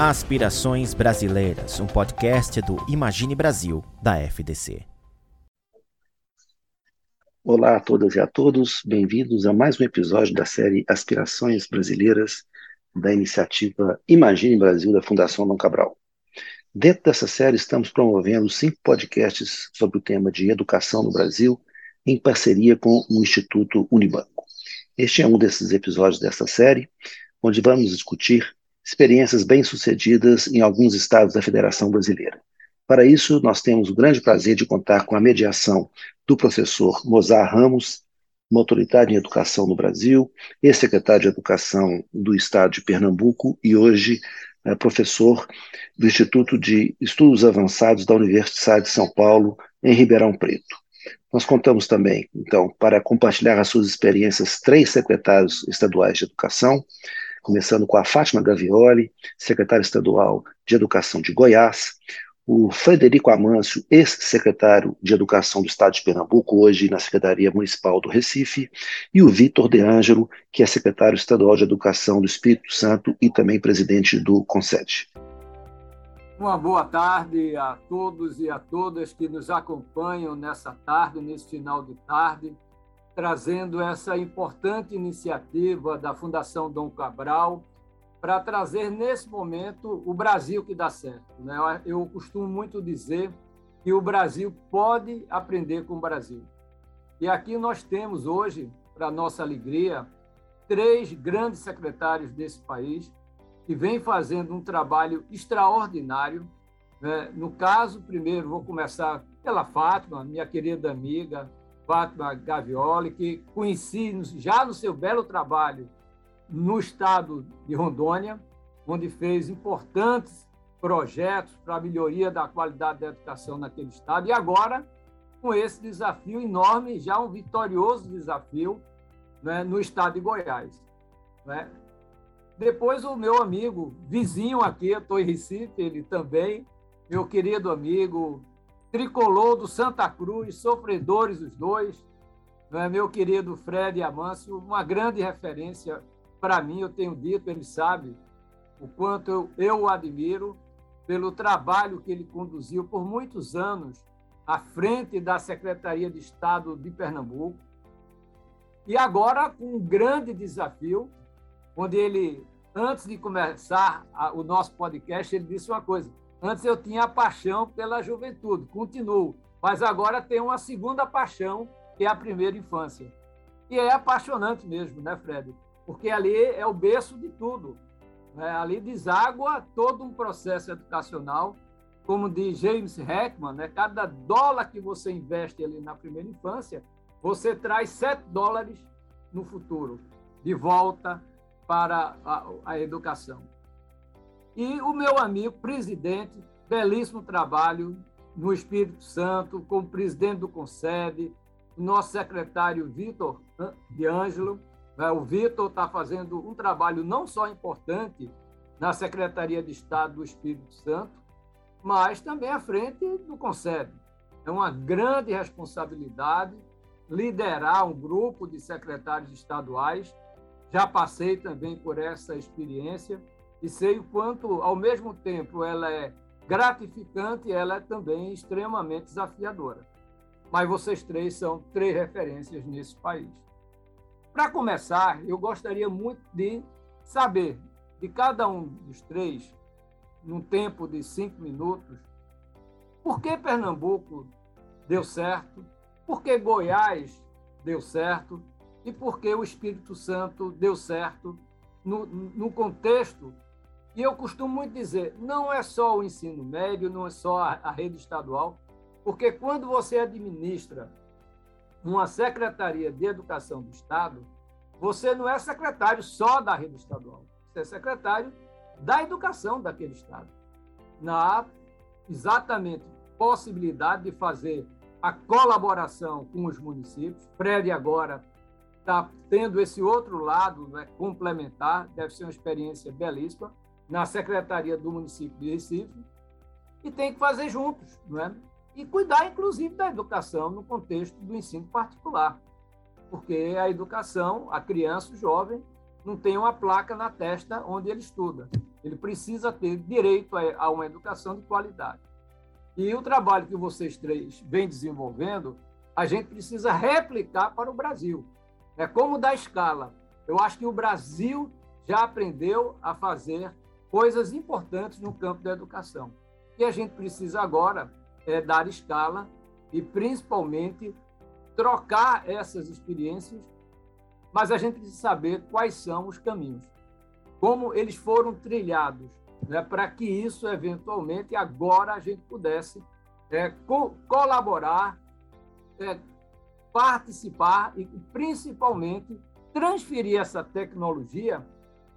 Aspirações Brasileiras, um podcast do Imagine Brasil, da FDC. Olá a todas e a todos, bem-vindos a mais um episódio da série Aspirações Brasileiras, da iniciativa Imagine Brasil da Fundação Dom Cabral. Dentro dessa série, estamos promovendo cinco podcasts sobre o tema de educação no Brasil, em parceria com o Instituto Unibanco. Este é um desses episódios dessa série, onde vamos discutir experiências bem-sucedidas em alguns estados da Federação Brasileira. Para isso, nós temos o grande prazer de contar com a mediação do professor Mozart Ramos, uma autoridade em educação no Brasil, ex-secretário de Educação do Estado de Pernambuco e hoje é professor do Instituto de Estudos Avançados da Universidade de São Paulo, em Ribeirão Preto. Nós contamos também, então, para compartilhar as suas experiências, três secretários estaduais de educação, começando com a Fátima Gavioli, secretária estadual de Educação de Goiás, o Frederico Amâncio, ex-secretário de Educação do Estado de Pernambuco, hoje na Secretaria Municipal do Recife, e o Vitor De Ângelo, que é secretário estadual de Educação do Espírito Santo e também presidente do CONSED. Uma boa tarde a todos e a todas que nos acompanham nessa tarde, nesse final de tarde, trazendo essa importante iniciativa da Fundação Dom Cabral para trazer nesse momento o Brasil que dá certo. Né? Eu costumo muito dizer que o Brasil pode aprender com o Brasil. E aqui nós temos hoje, para nossa alegria, três grandes secretários desse país que vem fazendo um trabalho extraordinário. Né? No caso, primeiro, vou começar pela Fátima, minha querida amiga Fátima Gavioli, que conheci já no seu belo trabalho no estado de Rondônia, onde fez importantes projetos para a melhoria da qualidade da educação naquele estado, e agora com esse desafio enorme, já um vitorioso desafio né, no estado de Goiás. Né? Depois, o meu amigo, vizinho aqui, eu estou em Recife, ele também, meu querido amigo, tricolor do Santa Cruz, sofredores os dois, né? meu querido Fred Amâncio, uma grande referência para mim, eu tenho dito, ele sabe o quanto eu, eu o admiro pelo trabalho que ele conduziu por muitos anos à frente da Secretaria de Estado de Pernambuco. E agora, com um grande desafio, onde ele, antes de começar o nosso podcast, ele disse uma coisa: antes eu tinha a paixão pela juventude, continuo, mas agora tenho uma segunda paixão, que é a primeira infância. E é apaixonante mesmo, né, Fred? Porque ali é o berço de tudo. Né? Ali deságua todo um processo educacional, como diz James Heckman, né? cada dólar que você investe ali na primeira infância, você traz sete dólares no futuro, de volta para a, a educação. E o meu amigo presidente, belíssimo trabalho no Espírito Santo, como presidente do Concede, o nosso secretário Vitor de Ângelo. Né? O Vitor está fazendo um trabalho não só importante na Secretaria de Estado do Espírito Santo, mas também à frente do Concede. É uma grande responsabilidade liderar um grupo de secretários estaduais já passei também por essa experiência e sei o quanto, ao mesmo tempo, ela é gratificante, ela é também extremamente desafiadora. Mas vocês três são três referências nesse país. Para começar, eu gostaria muito de saber de cada um dos três, num tempo de cinco minutos, por que Pernambuco deu certo, por que Goiás deu certo e por que o Espírito Santo deu certo no, no contexto. E eu costumo muito dizer, não é só o ensino médio, não é só a, a rede estadual, porque quando você administra uma secretaria de educação do Estado, você não é secretário só da rede estadual, você é secretário da educação daquele Estado. Na exatamente possibilidade de fazer a colaboração com os municípios. Fred agora está tendo esse outro lado né, complementar, deve ser uma experiência belíssima, na Secretaria do Município de Recife, e tem que fazer juntos, não é? E cuidar, inclusive, da educação no contexto do ensino particular, porque a educação, a criança, o jovem, não tem uma placa na testa onde ele estuda. Ele precisa ter direito a uma educação de qualidade. E o trabalho que vocês três vêm desenvolvendo, a gente precisa replicar para o Brasil. É como dar escala. Eu acho que o Brasil já aprendeu a fazer coisas importantes no campo da educação. E a gente precisa agora é dar escala e, principalmente, trocar essas experiências, mas a gente precisa saber quais são os caminhos, como eles foram trilhados, né, para que isso, eventualmente, agora a gente pudesse é, co colaborar, é, participar e, principalmente, transferir essa tecnologia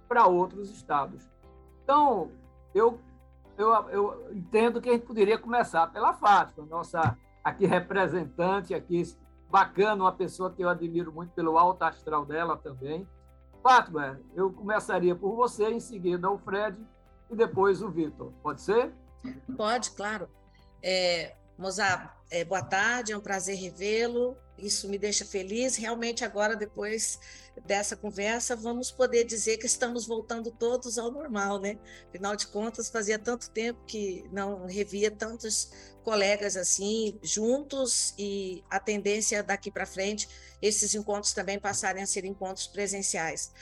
para outros estados. Então, eu, eu, eu entendo que a gente poderia começar pela Fátima, nossa aqui representante, aqui bacana, uma pessoa que eu admiro muito pelo alto astral dela também. Fátima, eu começaria por você, em seguida o Fred e depois o Vitor. Pode ser? Pode, claro. É, Mozart, é, boa tarde, é um prazer revê-lo. Isso me deixa feliz. Realmente, agora, depois dessa conversa, vamos poder dizer que estamos voltando todos ao normal, né? Afinal de contas, fazia tanto tempo que não revia tantos colegas assim juntos e a tendência daqui para frente esses encontros também passarem a ser encontros presenciais.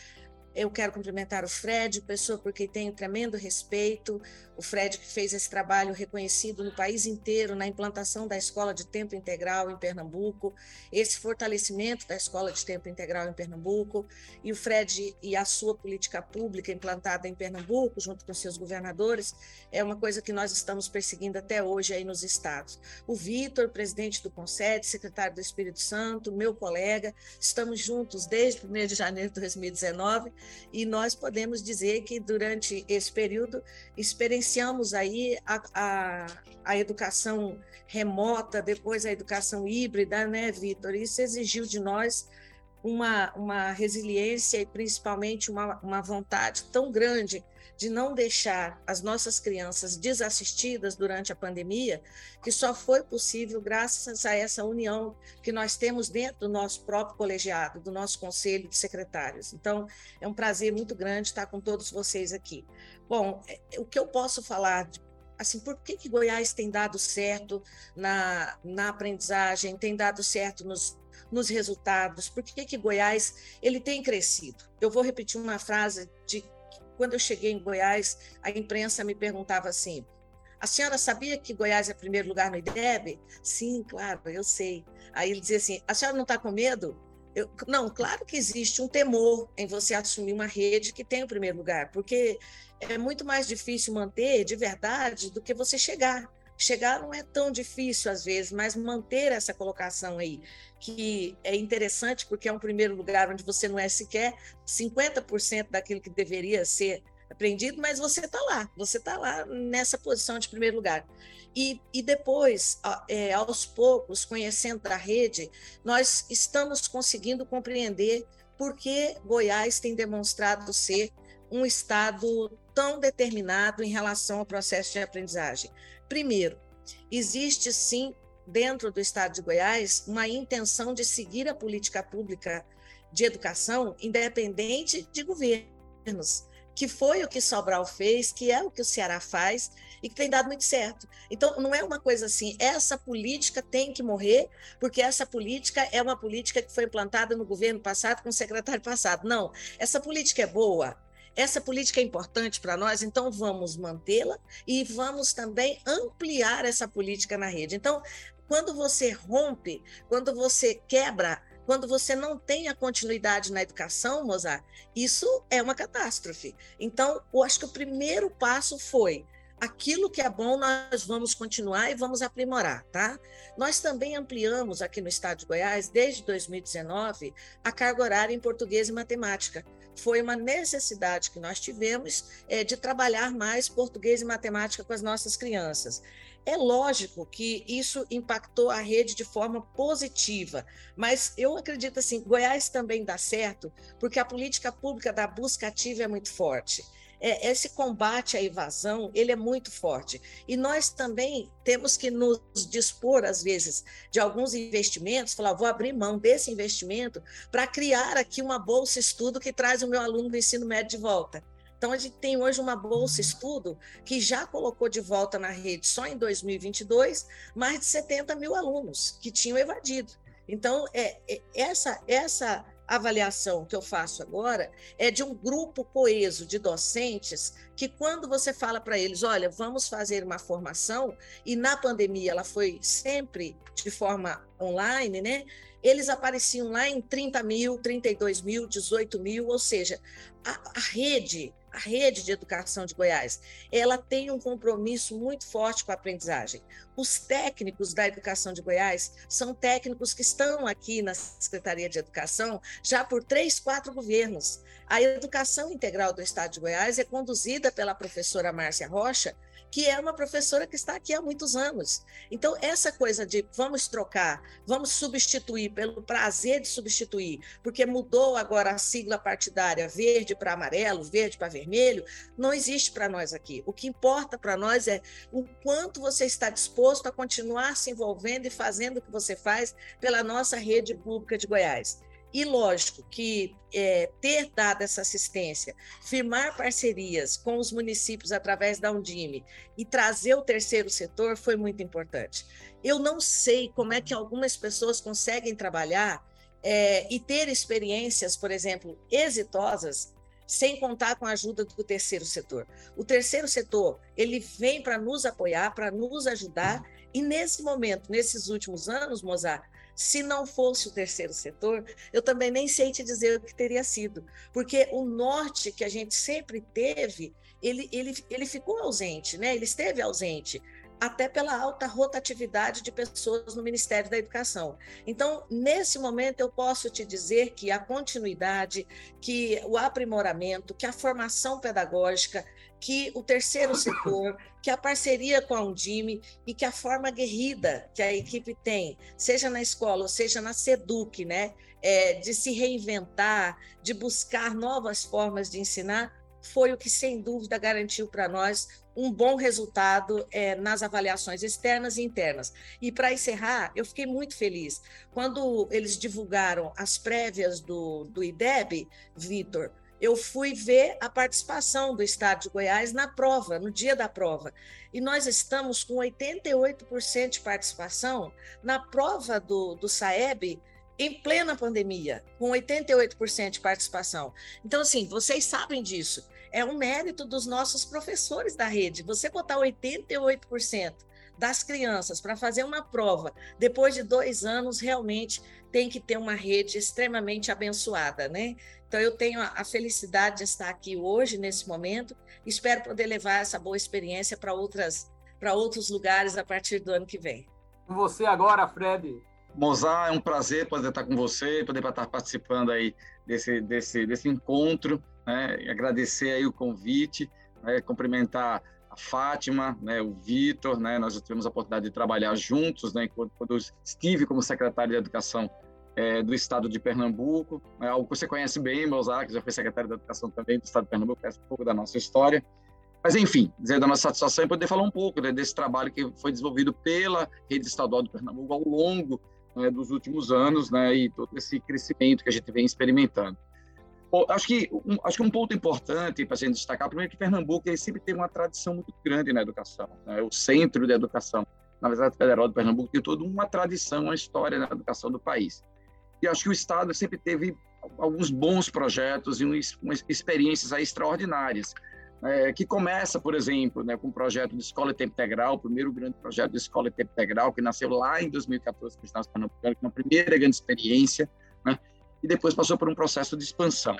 Eu quero cumprimentar o Fred, pessoa por quem tenho tremendo respeito, o Fred que fez esse trabalho reconhecido no país inteiro na implantação da escola de tempo integral em Pernambuco, esse fortalecimento da escola de tempo integral em Pernambuco, e o Fred e a sua política pública implantada em Pernambuco, junto com seus governadores, é uma coisa que nós estamos perseguindo até hoje aí nos estados. O Vitor, presidente do CONSED, secretário do Espírito Santo, meu colega, estamos juntos desde 1 de janeiro de 2019 e nós podemos dizer que durante esse período experienciamos aí a, a, a educação remota, depois a educação híbrida, né, Vitor? Isso exigiu de nós uma, uma resiliência e principalmente uma, uma vontade tão grande de não deixar as nossas crianças desassistidas durante a pandemia, que só foi possível graças a essa união que nós temos dentro do nosso próprio colegiado, do nosso conselho de secretários. Então, é um prazer muito grande estar com todos vocês aqui. Bom, é, o que eu posso falar de assim, por que, que Goiás tem dado certo na, na aprendizagem, tem dado certo nos, nos resultados, por que, que Goiás ele tem crescido? Eu vou repetir uma frase de quando eu cheguei em Goiás, a imprensa me perguntava assim: a senhora sabia que Goiás é primeiro lugar no IDEB? Sim, claro, eu sei. Aí ele dizia assim: a senhora não está com medo? Eu, não, claro que existe um temor em você assumir uma rede que tem o primeiro lugar, porque é muito mais difícil manter de verdade do que você chegar. Chegar não é tão difícil às vezes, mas manter essa colocação aí, que é interessante porque é um primeiro lugar onde você não é sequer 50% daquilo que deveria ser aprendido, mas você está lá, você está lá nessa posição de primeiro lugar. E, e depois, é, aos poucos, conhecendo a rede, nós estamos conseguindo compreender por que Goiás tem demonstrado ser um estado tão determinado em relação ao processo de aprendizagem. Primeiro, existe sim, dentro do estado de Goiás, uma intenção de seguir a política pública de educação independente de governos, que foi o que Sobral fez, que é o que o Ceará faz e que tem dado muito certo. Então, não é uma coisa assim, essa política tem que morrer, porque essa política é uma política que foi implantada no governo passado com o secretário passado. Não, essa política é boa, essa política é importante para nós, então vamos mantê-la e vamos também ampliar essa política na rede. Então, quando você rompe, quando você quebra, quando você não tem a continuidade na educação, Mozart, isso é uma catástrofe. Então, eu acho que o primeiro passo foi aquilo que é bom nós vamos continuar e vamos aprimorar, tá? Nós também ampliamos aqui no estado de Goiás, desde 2019, a carga horária em português e matemática foi uma necessidade que nós tivemos é, de trabalhar mais português e matemática com as nossas crianças. É lógico que isso impactou a rede de forma positiva, mas eu acredito assim, Goiás também dá certo, porque a política pública da busca ativa é muito forte é, esse combate à evasão ele é muito forte e nós também temos que nos dispor às vezes de alguns investimentos, falar vou abrir mão desse investimento para criar aqui uma bolsa estudo que traz o meu aluno do ensino médio de volta. Então, a gente tem hoje uma bolsa estudo que já colocou de volta na rede, só em 2022, mais de 70 mil alunos que tinham evadido. Então, é, é essa, essa avaliação que eu faço agora é de um grupo coeso de docentes que, quando você fala para eles, olha, vamos fazer uma formação, e na pandemia ela foi sempre de forma online, né? Eles apareciam lá em 30 mil, 32 mil, 18 mil, ou seja, a, a rede a rede de educação de Goiás, ela tem um compromisso muito forte com a aprendizagem. Os técnicos da educação de Goiás são técnicos que estão aqui na Secretaria de Educação já por três, quatro governos. A educação integral do Estado de Goiás é conduzida pela professora Márcia Rocha, que é uma professora que está aqui há muitos anos. Então, essa coisa de vamos trocar, vamos substituir pelo prazer de substituir, porque mudou agora a sigla partidária verde para amarelo, verde para vermelho, não existe para nós aqui. O que importa para nós é o quanto você está disposto a continuar se envolvendo e fazendo o que você faz pela nossa rede pública de Goiás. E lógico que é, ter dado essa assistência, firmar parcerias com os municípios através da Undime e trazer o terceiro setor foi muito importante. Eu não sei como é que algumas pessoas conseguem trabalhar é, e ter experiências, por exemplo, exitosas sem contar com a ajuda do terceiro setor. O terceiro setor, ele vem para nos apoiar, para nos ajudar, e nesse momento, nesses últimos anos, Mozart, se não fosse o terceiro setor, eu também nem sei te dizer o que teria sido, porque o norte que a gente sempre teve, ele, ele, ele ficou ausente, né? ele esteve ausente até pela alta rotatividade de pessoas no Ministério da Educação. Então, nesse momento, eu posso te dizer que a continuidade, que o aprimoramento, que a formação pedagógica, que o terceiro setor, que a parceria com a Undime e que a forma aguerrida que a equipe tem, seja na escola ou seja na SEDUC, né, é, de se reinventar, de buscar novas formas de ensinar, foi o que, sem dúvida, garantiu para nós um bom resultado é, nas avaliações externas e internas. E para encerrar, eu fiquei muito feliz quando eles divulgaram as prévias do, do IDEB, Vitor. Eu fui ver a participação do Estado de Goiás na prova, no dia da prova. E nós estamos com 88% de participação na prova do, do SAEB, em plena pandemia, com 88% de participação. Então, assim, vocês sabem disso. É um mérito dos nossos professores da rede. Você botar 88% das crianças para fazer uma prova depois de dois anos, realmente tem que ter uma rede extremamente abençoada, né? Então, eu tenho a felicidade de estar aqui hoje, nesse momento, espero poder levar essa boa experiência para outras para outros lugares a partir do ano que vem. Com você agora, Fred. Mozart, é um prazer poder estar com você, poder estar participando aí desse, desse, desse encontro, né? agradecer aí o convite, né? cumprimentar a Fátima, né? o Vitor, né? nós tivemos a oportunidade de trabalhar juntos, né? quando, quando estive como secretário de Educação é, do Estado de Pernambuco, é algo que você conhece bem, Mozart, que já foi secretário de Educação também do Estado de Pernambuco, conhece um pouco da nossa história, mas, enfim, dizer da nossa satisfação e poder falar um pouco né, desse trabalho que foi desenvolvido pela Rede Estadual de Pernambuco ao longo né, dos últimos anos, né, e todo esse crescimento que a gente vem experimentando. Acho que um, acho que um ponto importante para a gente destacar, primeiro que Pernambuco ele sempre tem uma tradição muito grande na educação, né, o centro da educação. Na verdade, Federal de Pernambuco tem toda uma tradição, uma história na educação do país. E acho que o Estado sempre teve alguns bons projetos e umas experiências extraordinárias é, que começa, por exemplo, né, com o projeto de Escola Tempo Integral, o primeiro grande projeto de Escola Tempo Integral, que nasceu lá em 2014 com o Estado Pernambucano, uma primeira grande experiência, né, e depois passou por um processo de expansão.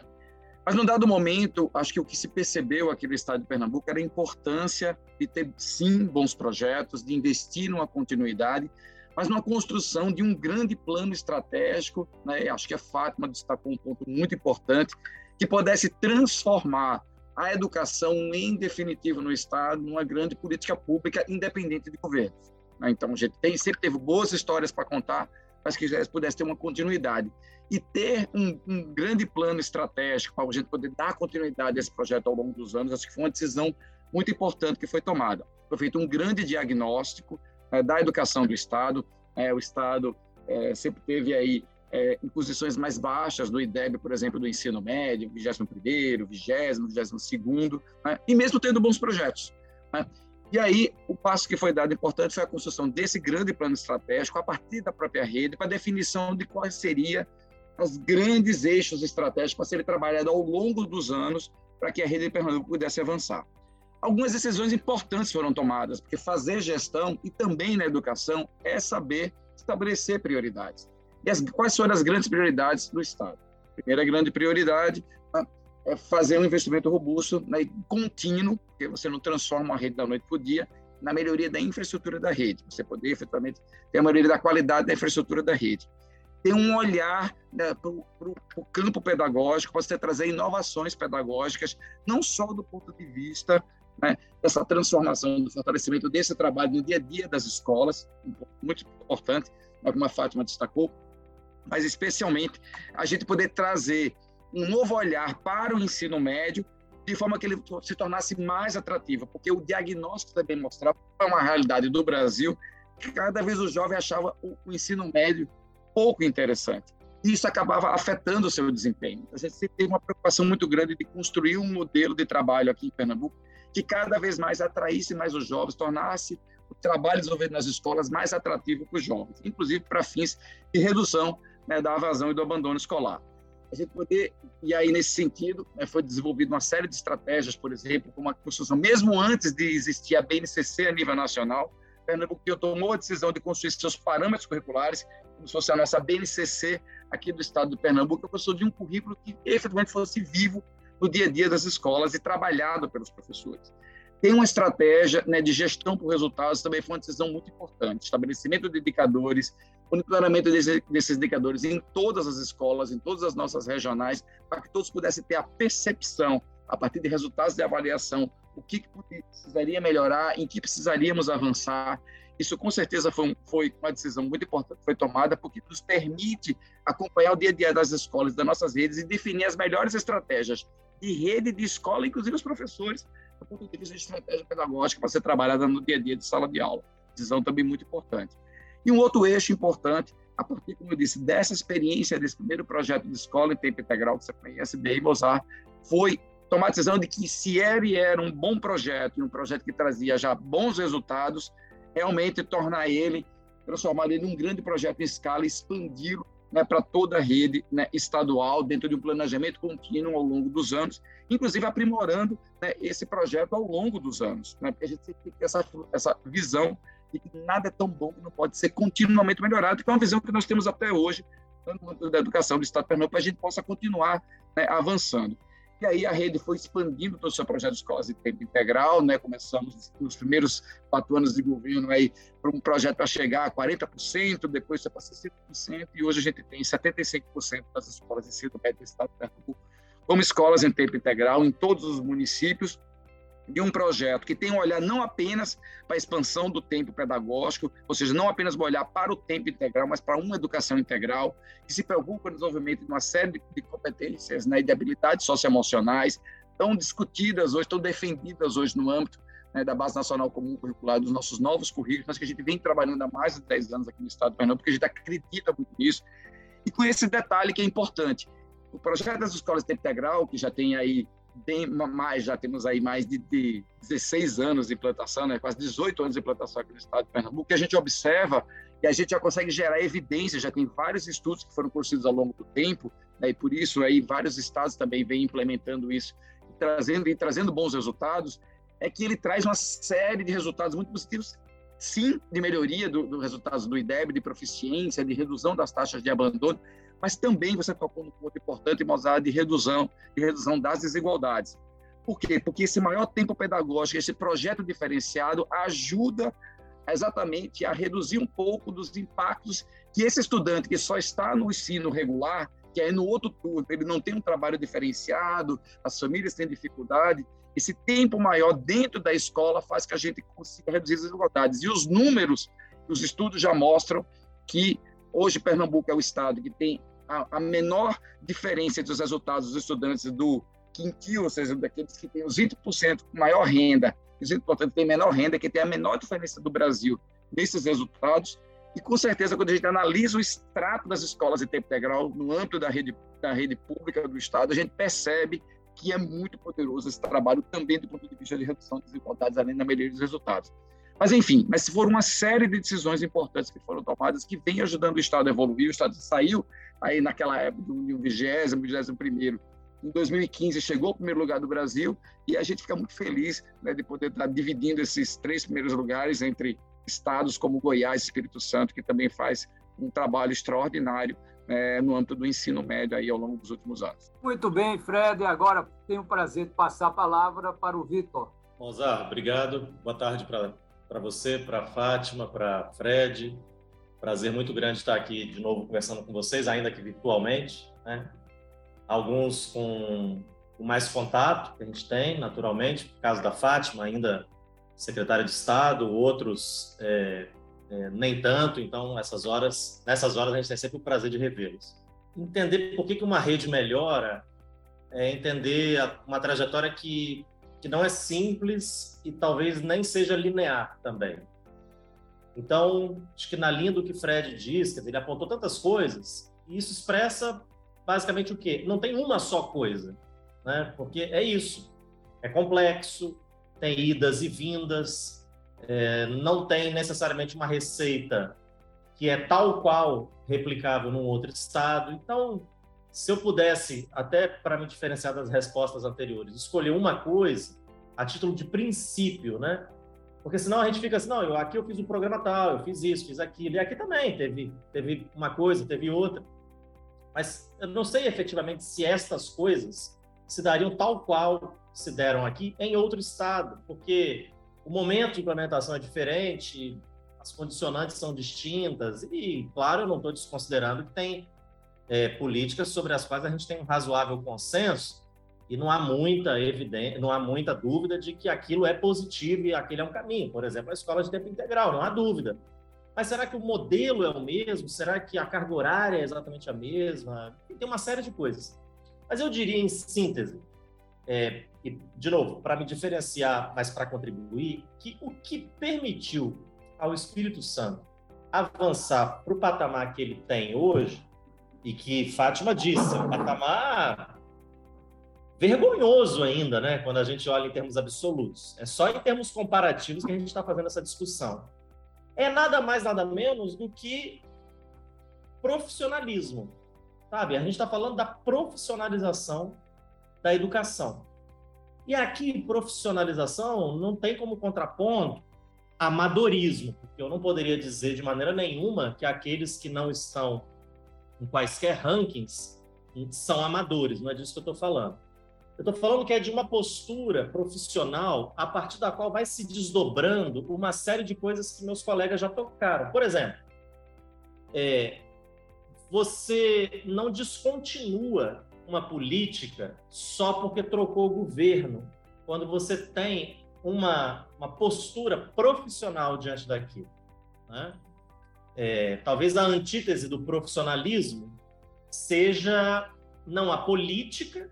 Mas, num dado momento, acho que o que se percebeu aqui no Estado de Pernambuco era a importância de ter, sim, bons projetos, de investir numa continuidade, mas numa construção de um grande plano estratégico, né, acho que a Fátima destacou um ponto muito importante, que pudesse transformar a educação, em definitivo, no Estado, numa grande política pública independente de governos. Né? Então, a gente tem, sempre teve boas histórias para contar, mas que pudesse ter uma continuidade. E ter um, um grande plano estratégico para a gente poder dar continuidade a esse projeto ao longo dos anos, acho que foi uma decisão muito importante que foi tomada. Foi feito um grande diagnóstico é, da educação do Estado. É, o Estado é, sempre teve aí é, em posições mais baixas do IDEB, por exemplo, do ensino médio, 21º, 20 22º, né? e mesmo tendo bons projetos. Né? E aí, o passo que foi dado importante foi a construção desse grande plano estratégico a partir da própria rede, para a definição de quais seriam os grandes eixos estratégicos para serem trabalhados ao longo dos anos para que a rede de Pernambuco pudesse avançar. Algumas decisões importantes foram tomadas, porque fazer gestão e também na educação é saber estabelecer prioridades. E as, quais foram as grandes prioridades do Estado? primeira grande prioridade é fazer um investimento robusto né, contínuo, porque você não transforma a rede da noite para o dia, na melhoria da infraestrutura da rede, você poder efetivamente ter a melhoria da qualidade da infraestrutura da rede. Ter um olhar né, para o campo pedagógico, você trazer inovações pedagógicas, não só do ponto de vista né, dessa transformação, do fortalecimento desse trabalho no dia a dia das escolas, muito importante, como a Fátima destacou, mas especialmente a gente poder trazer um novo olhar para o ensino médio de forma que ele se tornasse mais atrativo, porque o diagnóstico também mostrava uma realidade do Brasil que cada vez o jovem achava o, o ensino médio pouco interessante. E isso acabava afetando o seu desempenho. A gente teve uma preocupação muito grande de construir um modelo de trabalho aqui em Pernambuco que cada vez mais atraísse mais os jovens, tornasse o trabalho desenvolvido nas escolas mais atrativo para os jovens, inclusive para fins de redução né, da evasão e do abandono escolar. A gente poder, e aí nesse sentido, né, foi desenvolvida uma série de estratégias, por exemplo, como a construção, mesmo antes de existir a BNCC a nível nacional, Pernambuco tomou a decisão de construir seus parâmetros curriculares, como se fosse a nossa BNCC aqui do estado do Pernambuco, a construção de um currículo que efetivamente fosse vivo no dia a dia das escolas e trabalhado pelos professores. Tem uma estratégia né, de gestão por resultados, também foi uma decisão muito importante. Estabelecimento de indicadores, monitoramento desses indicadores em todas as escolas, em todas as nossas regionais, para que todos pudessem ter a percepção, a partir de resultados de avaliação, o que, que precisaria melhorar, em que precisaríamos avançar. Isso, com certeza, foi, foi uma decisão muito importante foi tomada, porque nos permite acompanhar o dia a dia das escolas, das nossas redes e definir as melhores estratégias de rede, de escola, inclusive os professores, do ponto de vista de estratégia pedagógica para ser trabalhada no dia a dia de sala de aula. Decisão também muito importante. E um outro eixo importante, a partir, como eu disse, dessa experiência, desse primeiro projeto de escola em tempo integral que você conhece bem, Mozart, foi tomar a decisão de que se ele era um bom projeto, e um projeto que trazia já bons resultados, realmente tornar ele, transformar ele num grande projeto em escala, expandi-lo né, para toda a rede né, estadual, dentro de um planejamento contínuo ao longo dos anos, inclusive aprimorando né, esse projeto ao longo dos anos, né, a gente tem que ter essa, essa visão de que nada é tão bom que não pode ser continuamente melhorado, que é uma visão que nós temos até hoje da educação do Estado de Pernambuco, para a gente possa continuar né, avançando. E aí a rede foi expandindo todo o seu projeto de escolas de tempo integral, né? Começamos nos primeiros quatro anos de governo aí para um projeto para chegar a 40%, depois foi para 60%, e hoje a gente tem 75% das escolas de ensino médio do estado de Pernambuco como escolas em tempo integral em todos os municípios, de um projeto que tem um olhar não apenas para a expansão do tempo pedagógico, ou seja, não apenas olhar para o tempo integral, mas para uma educação integral, que se preocupa no desenvolvimento de uma série de competências né, e de habilidades socioemocionais, tão discutidas hoje, tão defendidas hoje no âmbito né, da Base Nacional Comum Curricular, dos nossos novos currículos, mas que a gente vem trabalhando há mais de 10 anos aqui no Estado do Pernambuco, porque a gente acredita muito nisso, e com esse detalhe que é importante. O projeto das escolas de tempo integral, que já tem aí bem mais, já temos aí mais de, de 16 anos de implantação, né, quase 18 anos de implantação aqui no estado de Pernambuco, que a gente observa e a gente já consegue gerar evidência, já tem vários estudos que foram construídos ao longo do tempo, né, e por isso aí vários estados também vêm implementando isso, e trazendo e trazendo bons resultados, é que ele traz uma série de resultados muito positivos, sim, de melhoria dos do resultados do IDEB, de proficiência, de redução das taxas de abandono, mas também você tocou num ponto importante, Mozart, de redução, de redução das desigualdades. Por quê? Porque esse maior tempo pedagógico, esse projeto diferenciado ajuda exatamente a reduzir um pouco dos impactos que esse estudante que só está no ensino regular, que aí no outro turno ele não tem um trabalho diferenciado, as famílias têm dificuldade, esse tempo maior dentro da escola faz que a gente consiga reduzir as desigualdades. E os números, os estudos já mostram que hoje Pernambuco é o estado que tem a, a menor diferença entre os resultados dos estudantes do quintil, ou seja, daqueles que têm os 20% maior renda, os 20% têm menor renda, que tem a menor diferença do Brasil nesses resultados, E com certeza, quando a gente analisa o extrato das escolas de tempo integral no âmbito da rede, da rede pública do Estado, a gente percebe que é muito poderoso esse trabalho também do ponto de vista de redução de desigualdades, além da melhoria dos resultados. Mas, enfim, mas se for uma série de decisões importantes que foram tomadas, que vem ajudando o Estado a evoluir, o Estado saiu aí naquela época do 20 vigésimo primeiro em 2015 chegou ao primeiro lugar do Brasil e a gente fica muito feliz né, de poder estar dividindo esses três primeiros lugares entre estados como Goiás e Espírito Santo, que também faz um trabalho extraordinário é, no âmbito do ensino médio aí ao longo dos últimos anos. Muito bem, Fred. Agora tenho o prazer de passar a palavra para o Vitor. Mozart, obrigado. Boa tarde para você, para Fátima, para Fred. Prazer muito grande estar aqui de novo conversando com vocês, ainda que virtualmente. Né? alguns com, com mais contato que a gente tem, naturalmente, por causa da Fátima, ainda secretária de Estado, outros é, é, nem tanto, então essas horas, nessas horas a gente tem sempre o prazer de revê-los. Entender por que, que uma rede melhora é entender uma trajetória que, que não é simples e talvez nem seja linear também. Então, acho que na linha do que Fred diz, ele apontou tantas coisas, e isso expressa basicamente o quê? Não tem uma só coisa, né? Porque é isso. É complexo, tem idas e vindas, é, não tem necessariamente uma receita que é tal qual replicável num outro estado. Então, se eu pudesse, até para me diferenciar das respostas anteriores, escolher uma coisa a título de princípio, né? Porque senão a gente fica assim, não, eu, aqui eu fiz um programa tal, eu fiz isso, fiz aquilo, e aqui também teve, teve uma coisa, teve outra. Mas eu não sei efetivamente se estas coisas se dariam tal qual se deram aqui em outro estado, porque o momento de implementação é diferente, as condicionantes são distintas, e, claro, eu não estou desconsiderando que tem é, políticas sobre as quais a gente tem um razoável consenso, e não há muita evidência, não há muita dúvida de que aquilo é positivo e aquele é um caminho. Por exemplo, a escola de tempo integral, não há dúvida. Mas será que o modelo é o mesmo? Será que a carga horária é exatamente a mesma? Tem uma série de coisas. Mas eu diria, em síntese, é, e, de novo, para me diferenciar, mas para contribuir, que o que permitiu ao Espírito Santo avançar para o patamar que ele tem hoje, e que Fátima disse, um patamar vergonhoso ainda, né? Quando a gente olha em termos absolutos. É só em termos comparativos que a gente está fazendo essa discussão é nada mais, nada menos do que profissionalismo. Sabe? A gente está falando da profissionalização da educação. E aqui, profissionalização não tem como contraponto amadorismo, porque eu não poderia dizer de maneira nenhuma que aqueles que não estão em quaisquer rankings são amadores, não é disso que eu estou falando. Eu estou falando que é de uma postura profissional a partir da qual vai se desdobrando uma série de coisas que meus colegas já tocaram. Por exemplo, é, você não descontinua uma política só porque trocou o governo, quando você tem uma, uma postura profissional diante daquilo. Né? É, talvez a antítese do profissionalismo seja não a política,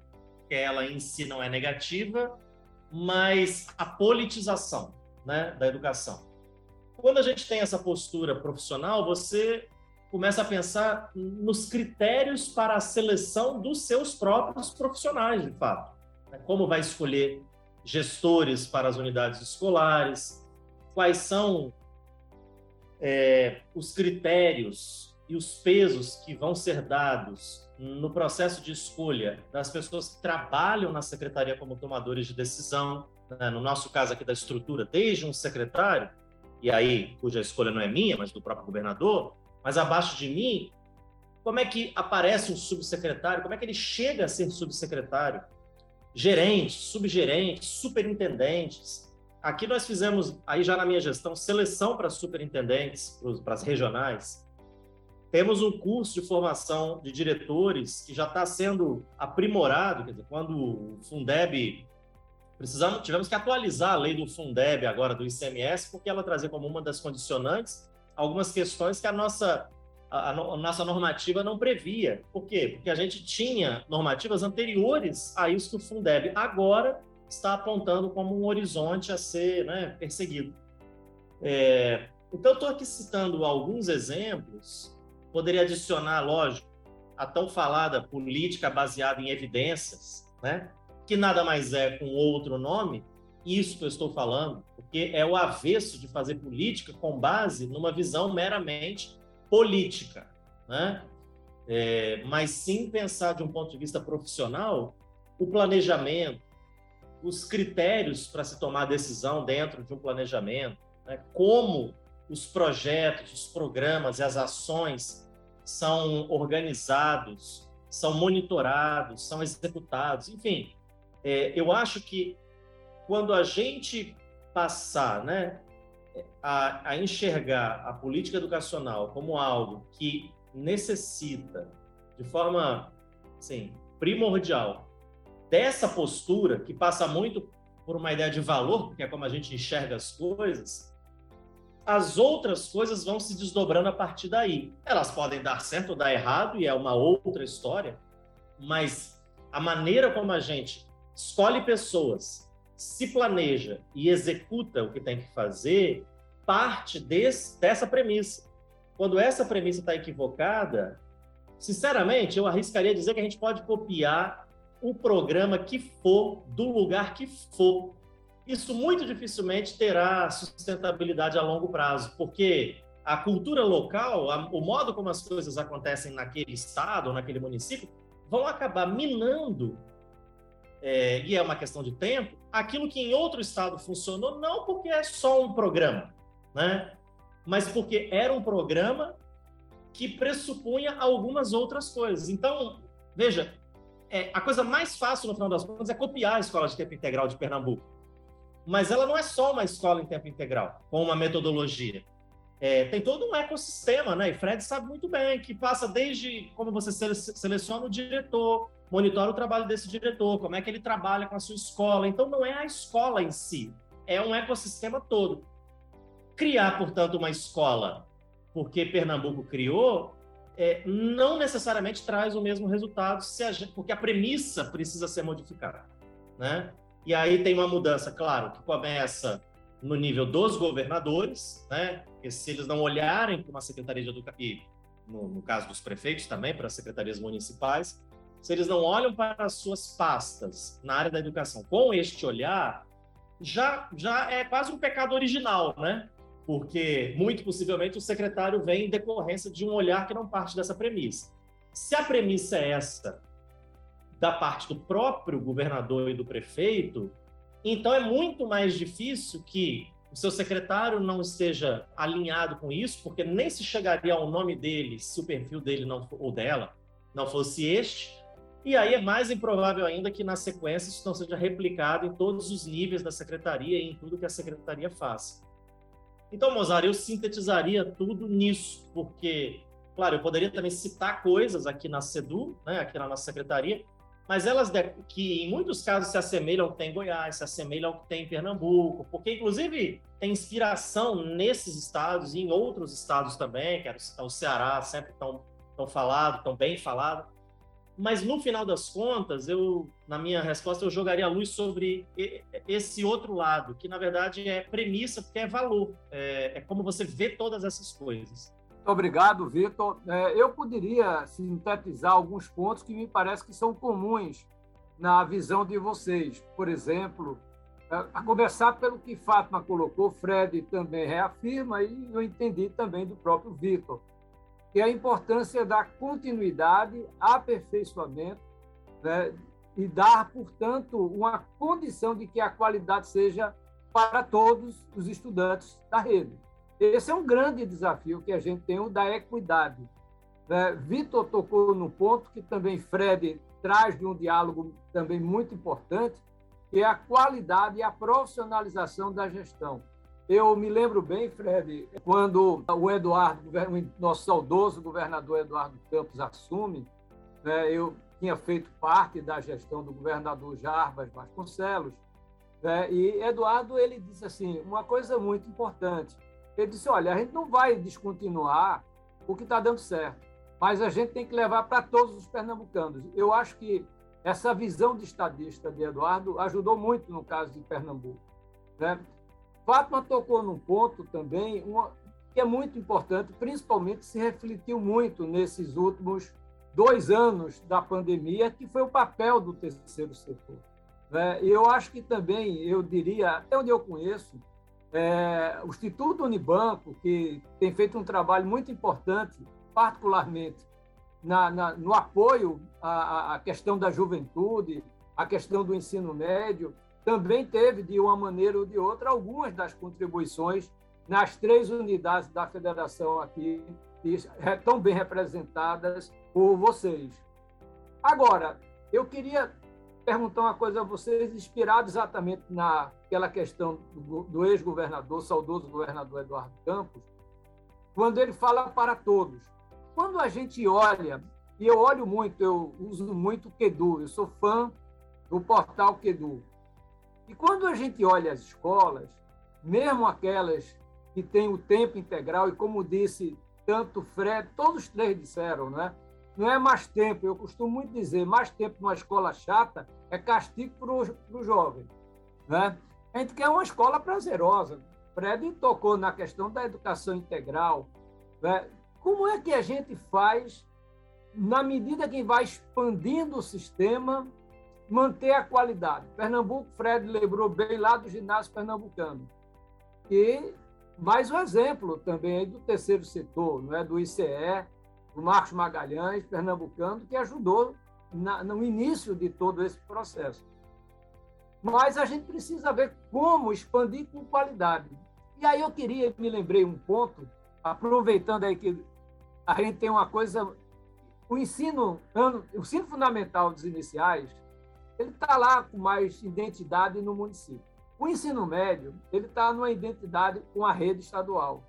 que ela em si não é negativa, mas a politização né, da educação. Quando a gente tem essa postura profissional, você começa a pensar nos critérios para a seleção dos seus próprios profissionais, de fato. Né? Como vai escolher gestores para as unidades escolares, quais são é, os critérios e os pesos que vão ser dados no processo de escolha das pessoas que trabalham na secretaria como tomadores de decisão, né? no nosso caso aqui da estrutura, desde um secretário, e aí cuja escolha não é minha, mas do próprio governador, mas abaixo de mim, como é que aparece um subsecretário, como é que ele chega a ser subsecretário, gerentes, subgerentes, superintendentes. Aqui nós fizemos, aí já na minha gestão, seleção para superintendentes, para as regionais, temos um curso de formação de diretores que já está sendo aprimorado, quer dizer, quando o Fundeb precisamos tivemos que atualizar a lei do Fundeb agora do ICMS porque ela trazia como uma das condicionantes algumas questões que a nossa a, a, nossa normativa não previa. Por quê? Porque a gente tinha normativas anteriores a isso que o Fundeb agora está apontando como um horizonte a ser né, perseguido. É, Então, estou aqui citando alguns exemplos, poderia adicionar, lógico, a tão falada política baseada em evidências, né? que nada mais é com outro nome, isso que eu estou falando, porque é o avesso de fazer política com base numa visão meramente política, né? É, mas sim pensar de um ponto de vista profissional o planejamento, os critérios para se tomar decisão dentro de um planejamento, né? como os projetos, os programas e as ações são organizados, são monitorados, são executados, enfim. É, eu acho que quando a gente passar né, a, a enxergar a política educacional como algo que necessita, de forma assim, primordial, dessa postura, que passa muito por uma ideia de valor, que é como a gente enxerga as coisas, as outras coisas vão se desdobrando a partir daí. Elas podem dar certo ou dar errado, e é uma outra história, mas a maneira como a gente escolhe pessoas, se planeja e executa o que tem que fazer, parte desse, dessa premissa. Quando essa premissa está equivocada, sinceramente, eu arriscaria dizer que a gente pode copiar o programa que for, do lugar que for, isso muito dificilmente terá sustentabilidade a longo prazo, porque a cultura local, a, o modo como as coisas acontecem naquele estado ou naquele município, vão acabar minando, é, e é uma questão de tempo, aquilo que em outro estado funcionou, não porque é só um programa, né? mas porque era um programa que pressupunha algumas outras coisas. Então, veja, é, a coisa mais fácil, no final das contas, é copiar a Escola de Tempo Integral de Pernambuco mas ela não é só uma escola em tempo integral, com uma metodologia. É, tem todo um ecossistema, né? E Fred sabe muito bem que passa desde como você seleciona o diretor, monitora o trabalho desse diretor, como é que ele trabalha com a sua escola. Então, não é a escola em si, é um ecossistema todo. Criar, portanto, uma escola porque Pernambuco criou, é, não necessariamente traz o mesmo resultado, a gente, porque a premissa precisa ser modificada, né? E aí tem uma mudança, claro, que começa no nível dos governadores, né? Porque se eles não olharem para uma secretaria de educação, e no, no, caso dos prefeitos também, para as secretarias municipais, se eles não olham para as suas pastas na área da educação com este olhar, já, já é quase um pecado original, né? Porque muito possivelmente o secretário vem em decorrência de um olhar que não parte dessa premissa. Se a premissa é essa, da parte do próprio governador e do prefeito, então é muito mais difícil que o seu secretário não esteja alinhado com isso, porque nem se chegaria ao nome dele se o perfil dele não ou dela não fosse este. E aí é mais improvável ainda que na sequência isso não seja replicado em todos os níveis da secretaria e em tudo que a secretaria faça. Então, Mozart, eu sintetizaria tudo nisso, porque, claro, eu poderia também citar coisas aqui na SEDU, né, aqui na nossa secretaria, mas elas que em muitos casos se assemelham ao que tem em Goiás, se assemelham ao que tem em Pernambuco, porque inclusive tem inspiração nesses estados e em outros estados também, que é o Ceará, sempre tão, tão falado, tão bem falado. Mas no final das contas, eu, na minha resposta, eu jogaria a luz sobre esse outro lado, que na verdade é premissa, porque é valor, é, é como você vê todas essas coisas. Obrigado, Vitor. É, eu poderia sintetizar alguns pontos que me parece que são comuns na visão de vocês. Por exemplo, é, a começar pelo que Fátima colocou, Fred também reafirma e eu entendi também do próprio Vitor, que é a importância da continuidade, aperfeiçoamento né, e dar, portanto, uma condição de que a qualidade seja para todos os estudantes da rede. Esse é um grande desafio que a gente tem, o da equidade. É, Vitor tocou no ponto que também Fred traz de um diálogo também muito importante, que é a qualidade e a profissionalização da gestão. Eu me lembro bem, Fred, quando o Eduardo, o nosso saudoso governador Eduardo Campos assume, né, eu tinha feito parte da gestão do governador Jarbas Vasconcelos, né, e Eduardo ele disse assim, uma coisa muito importante, ele disse: olha, a gente não vai descontinuar o que está dando certo, mas a gente tem que levar para todos os pernambucanos. Eu acho que essa visão de estadista de Eduardo ajudou muito no caso de Pernambuco. Né? Fátima tocou num ponto também, uma, que é muito importante, principalmente se refletiu muito nesses últimos dois anos da pandemia, que foi o papel do terceiro setor. E eu acho que também, eu diria, até onde eu conheço, é, o Instituto Unibanco, que tem feito um trabalho muito importante, particularmente na, na, no apoio à, à, questão da juventude, à questão do ensino médio, também teve, de uma maneira ou de outra, algumas das contribuições nas três unidades da federação aqui, que estão bem representadas por vocês. Agora, eu queria perguntar uma coisa a vocês, inspirado exatamente naquela questão do, do ex-governador, saudoso governador Eduardo Campos, quando ele fala para todos. Quando a gente olha, e eu olho muito, eu uso muito o Quedu, eu sou fã do portal Quedu. E quando a gente olha as escolas, mesmo aquelas que têm o tempo integral, e como disse tanto Fred, todos os três disseram, né? não é mais tempo, eu costumo muito dizer, mais tempo numa escola chata é castigo para o jovem. Né? A gente quer uma escola prazerosa. Fred tocou na questão da educação integral. Né? Como é que a gente faz, na medida que vai expandindo o sistema, manter a qualidade? Pernambuco, Fred lembrou bem lá do ginásio pernambucano. E mais um exemplo também do terceiro setor, não é? do ICE, o Marcos Magalhães, pernambucano, que ajudou na, no início de todo esse processo. Mas a gente precisa ver como expandir com qualidade. E aí eu queria, me lembrei um ponto, aproveitando aí que a gente tem uma coisa, o ensino, o ensino fundamental dos iniciais, ele está lá com mais identidade no município. O ensino médio, ele está numa identidade com a rede estadual.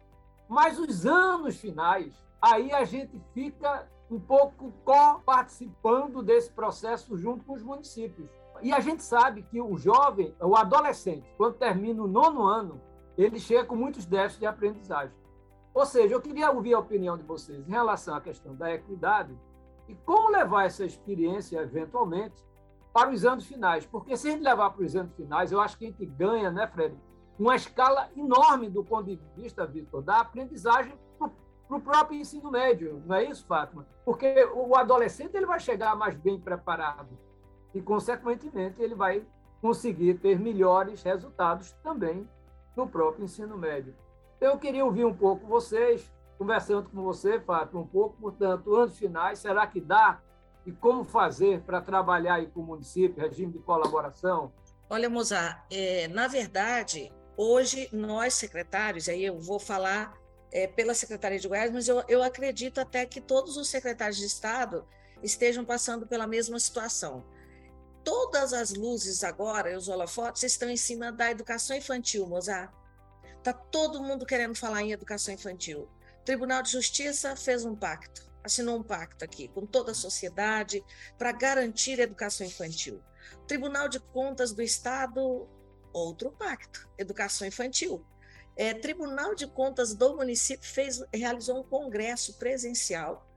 Mas os anos finais, aí a gente fica um pouco co-participando desse processo junto com os municípios. E a gente sabe que o jovem, o adolescente, quando termina o nono ano, ele chega com muitos déficits de aprendizagem. Ou seja, eu queria ouvir a opinião de vocês em relação à questão da equidade e como levar essa experiência, eventualmente, para os anos finais. Porque se a gente levar para os anos finais, eu acho que a gente ganha, né, Fred, uma escala enorme do ponto de vista, Vitor, da aprendizagem para o próprio ensino médio, não é isso, Fátima? Porque o adolescente ele vai chegar mais bem preparado e, consequentemente, ele vai conseguir ter melhores resultados também no próprio ensino médio. Eu queria ouvir um pouco vocês, conversando com você, Fátima, um pouco, portanto, anos finais, será que dá? E como fazer para trabalhar aí com o município, regime de colaboração? Olha, Mozart, é, na verdade, hoje nós secretários, aí eu vou falar é, pela Secretaria de Goiás, mas eu, eu acredito até que todos os secretários de Estado estejam passando pela mesma situação. Todas as luzes agora, os holofotes, estão em cima da educação infantil, Mozart. Está todo mundo querendo falar em educação infantil. O Tribunal de Justiça fez um pacto, assinou um pacto aqui com toda a sociedade para garantir a educação infantil. O Tribunal de Contas do Estado, outro pacto, educação infantil. É, Tribunal de Contas do município fez, realizou um congresso presencial,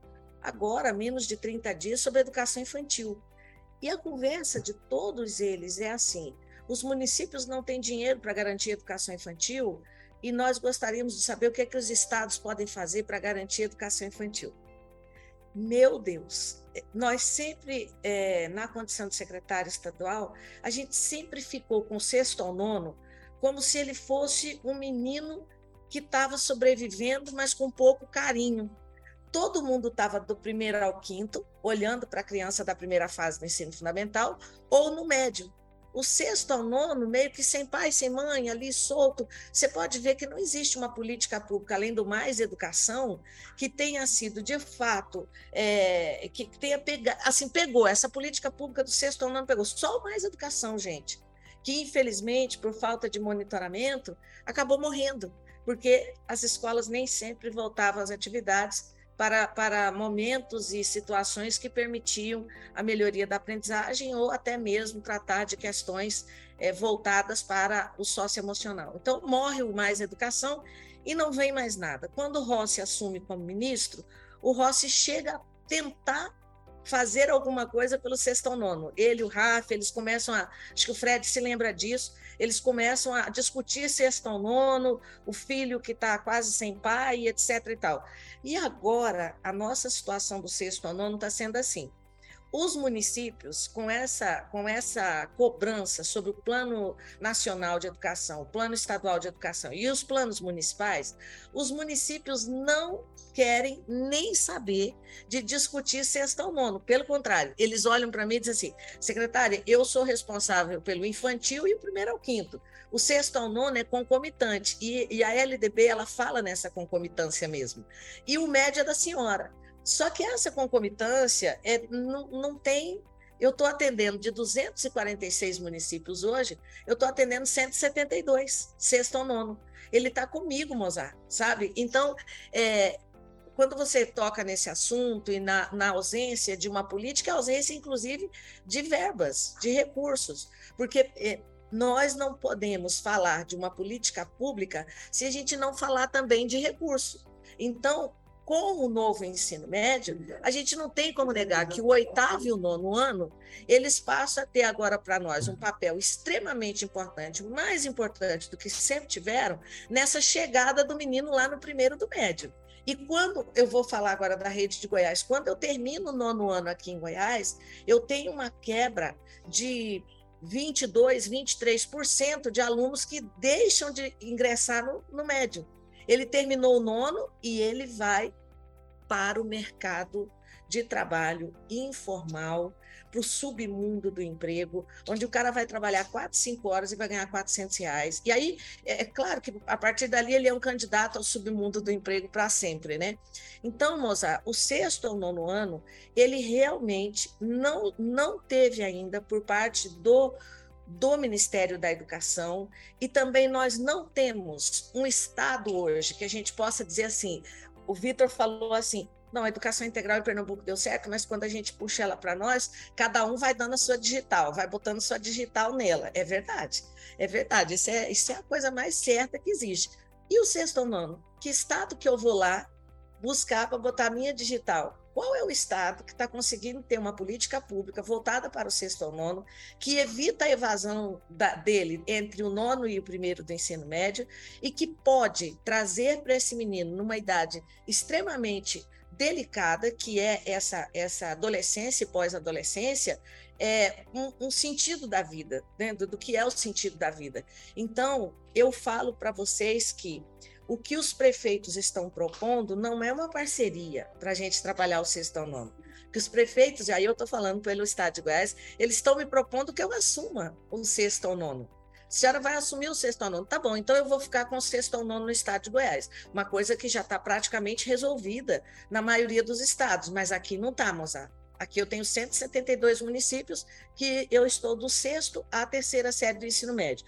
agora menos de 30 dias, sobre educação infantil. E a conversa de todos eles é assim: os municípios não têm dinheiro para garantir a educação infantil e nós gostaríamos de saber o que, é que os estados podem fazer para garantir a educação infantil. Meu Deus, nós sempre, é, na condição de secretária estadual, a gente sempre ficou com o sexto ao nono como se ele fosse um menino que estava sobrevivendo, mas com pouco carinho. Todo mundo estava do primeiro ao quinto, olhando para a criança da primeira fase do ensino fundamental, ou no médio. O sexto ao nono, meio que sem pai, sem mãe, ali solto. Você pode ver que não existe uma política pública, além do mais educação, que tenha sido de fato, é, que tenha pegado, assim, pegou. Essa política pública do sexto ao nono pegou. Só o mais educação, gente que infelizmente, por falta de monitoramento, acabou morrendo, porque as escolas nem sempre voltavam às atividades para, para momentos e situações que permitiam a melhoria da aprendizagem ou até mesmo tratar de questões é, voltadas para o socioemocional. Então, morre o mais educação e não vem mais nada. Quando o Rossi assume como ministro, o Rossi chega a tentar fazer alguma coisa pelo sexto nono. Ele, o Rafa, eles começam a. Acho que o Fred se lembra disso. Eles começam a discutir sexto ao nono, o filho que está quase sem pai, etc. e tal. E agora, a nossa situação do sexto ao nono está sendo assim os municípios, com essa, com essa cobrança sobre o Plano Nacional de Educação, o Plano Estadual de Educação e os planos municipais, os municípios não querem nem saber de discutir sexta ou nono. Pelo contrário, eles olham para mim e dizem assim: secretária, eu sou responsável pelo infantil e o primeiro ao quinto. O sexto ao nono é concomitante, e, e a LDB ela fala nessa concomitância mesmo. E o médio é da senhora. Só que essa concomitância é, não, não tem. Eu estou atendendo de 246 municípios hoje, eu estou atendendo 172, sexto ou nono. Ele está comigo, Mozart, sabe? Então, é, quando você toca nesse assunto e na, na, ausência de uma política, ausência, inclusive, de verbas, de recursos, porque é, nós não podemos falar de uma política pública se a gente não falar também de recurso. Então, com o novo ensino médio, a gente não tem como negar que o oitavo e o nono ano, eles passam a ter agora para nós um papel extremamente importante, mais importante do que sempre tiveram, nessa chegada do menino lá no primeiro do médio. E quando eu vou falar agora da rede de Goiás, quando eu termino o nono ano aqui em Goiás, eu tenho uma quebra de 22, 23% de alunos que deixam de ingressar no, no médio. Ele terminou o nono e ele vai para o mercado de trabalho informal, para o submundo do emprego, onde o cara vai trabalhar quatro, cinco horas e vai ganhar 400 reais. E aí, é, é claro que a partir dali ele é um candidato ao submundo do emprego para sempre, né? Então, Mozart, o sexto ou nono ano, ele realmente não, não teve ainda por parte do do Ministério da Educação e também nós não temos um Estado hoje que a gente possa dizer assim. O Vitor falou assim: não, a educação integral em Pernambuco deu certo, mas quando a gente puxa ela para nós, cada um vai dando a sua digital, vai botando sua digital nela. É verdade, é verdade. Isso é, isso é a coisa mais certa que existe. E o sexto ou nono? Que estado que eu vou lá buscar para botar a minha digital? Qual é o Estado que está conseguindo ter uma política pública voltada para o sexto ao nono, que evita a evasão da, dele entre o nono e o primeiro do ensino médio, e que pode trazer para esse menino, numa idade extremamente delicada, que é essa, essa adolescência e pós-adolescência, é, um, um, sentido da vida, né? do, do que é o sentido da vida. Então, eu falo para vocês que o que os prefeitos estão propondo não é uma parceria para a gente trabalhar o sexto ao nono. Que os prefeitos, e aí eu estou falando pelo Estado de Goiás, eles estão me propondo que eu assuma o sexto ao nono. A senhora vai assumir o sexto ao nono. Tá bom, então eu vou ficar com o sexto ao nono no estado de Goiás. Uma coisa que já está praticamente resolvida na maioria dos estados, mas aqui não está, Mozart. Aqui eu tenho 172 municípios que eu estou do sexto à terceira série do ensino médio.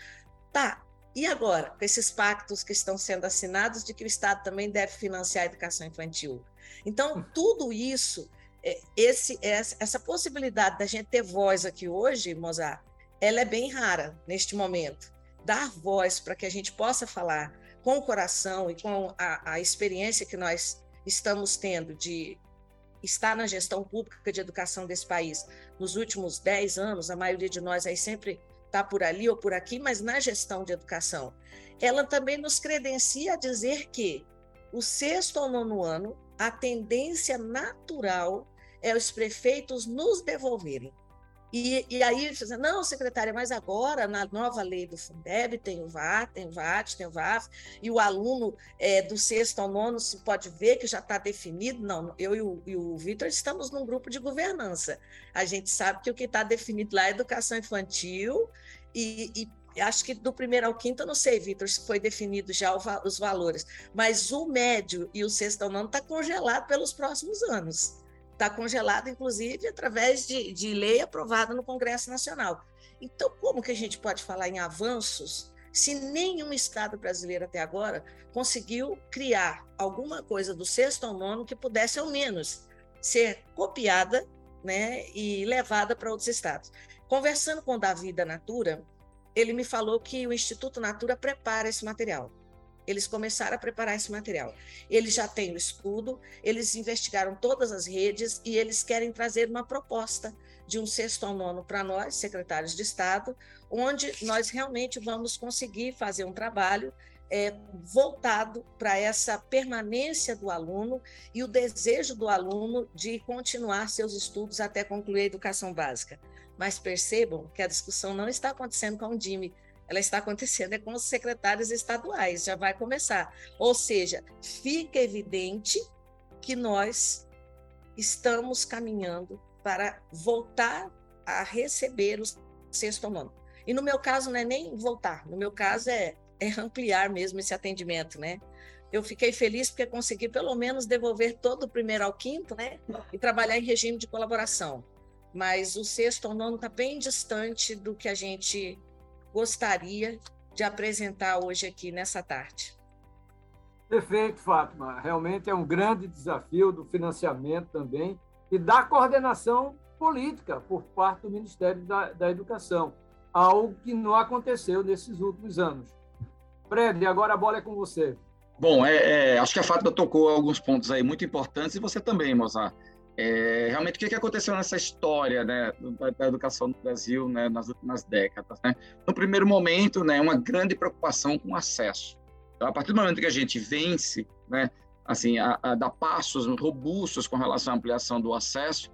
Tá, e agora, com esses pactos que estão sendo assinados de que o Estado também deve financiar a educação infantil? Então, hum. tudo isso, é, esse, essa possibilidade da gente ter voz aqui hoje, Mozart, ela é bem rara neste momento. Dar voz para que a gente possa falar com o coração e com a, a experiência que nós estamos tendo de estar na gestão pública de educação desse país nos últimos 10 anos, a maioria de nós aí sempre está por ali ou por aqui, mas na gestão de educação. Ela também nos credencia a dizer que o sexto ou nono ano, a tendência natural é os prefeitos nos devolverem e, e aí, não, secretária, mas agora, na nova lei do Fundeb, tem o VAT, tem o VAT, tem o VAF, e o aluno é, do sexto ao nono se pode ver que já está definido. Não, eu e o, e o Vitor estamos num grupo de governança. A gente sabe que o que está definido lá é educação infantil e, e acho que do primeiro ao quinto, eu não sei, Vitor, se foi definido já os valores, mas o médio e o sexto ao nono está congelado pelos próximos anos está congelado, inclusive, através de, de lei aprovada no Congresso Nacional. Então, como que a gente pode falar em avanços se nenhum Estado brasileiro até agora conseguiu criar alguma coisa do sexto ao nono que pudesse, ao menos, ser copiada né, e levada para outros estados? Conversando com o Davi da Natura, ele me falou que o Instituto Natura prepara esse material. eles começaram a preparar esse material. Eles já têm o estudo, eles investigaram todas as redes e eles querem trazer uma proposta de um sexto ao nono para nós, secretários de Estado, onde nós realmente vamos conseguir fazer um trabalho é, voltado para essa permanência do aluno e o desejo do aluno de continuar seus estudos até concluir a educação básica. Mas percebam que a discussão não está acontecendo com o DIME, ela está acontecendo é com os secretários estaduais, já vai começar. Ou seja, fica evidente que nós estamos caminhando para voltar a receber o sexto nono. E no meu caso não é nem voltar, no meu caso é, é ampliar mesmo esse atendimento, né? Eu fiquei feliz porque consegui pelo menos devolver todo o primeiro ao quinto, né? E trabalhar em regime de colaboração. Mas o sexto nono está bem distante do que a gente gostaria de apresentar hoje aqui nessa tarde. Perfeito, Fátima. Realmente é um grande desafio do financiamento também e da coordenação política por parte do Ministério da, da Educação, algo que não aconteceu nesses últimos anos. Fred, agora a bola é com você. Bom, é, é, acho que a Fátima tocou alguns pontos aí muito importantes e você também, Mozart. É, realmente, o que, que aconteceu nessa história né, da, da, educação no Brasil né, nas últimas décadas? Né? No primeiro momento, né, uma grande preocupação com o acesso. Então, a partir do momento que a gente vence, né, assim, a, a dar passos robustos com relação à ampliação do acesso,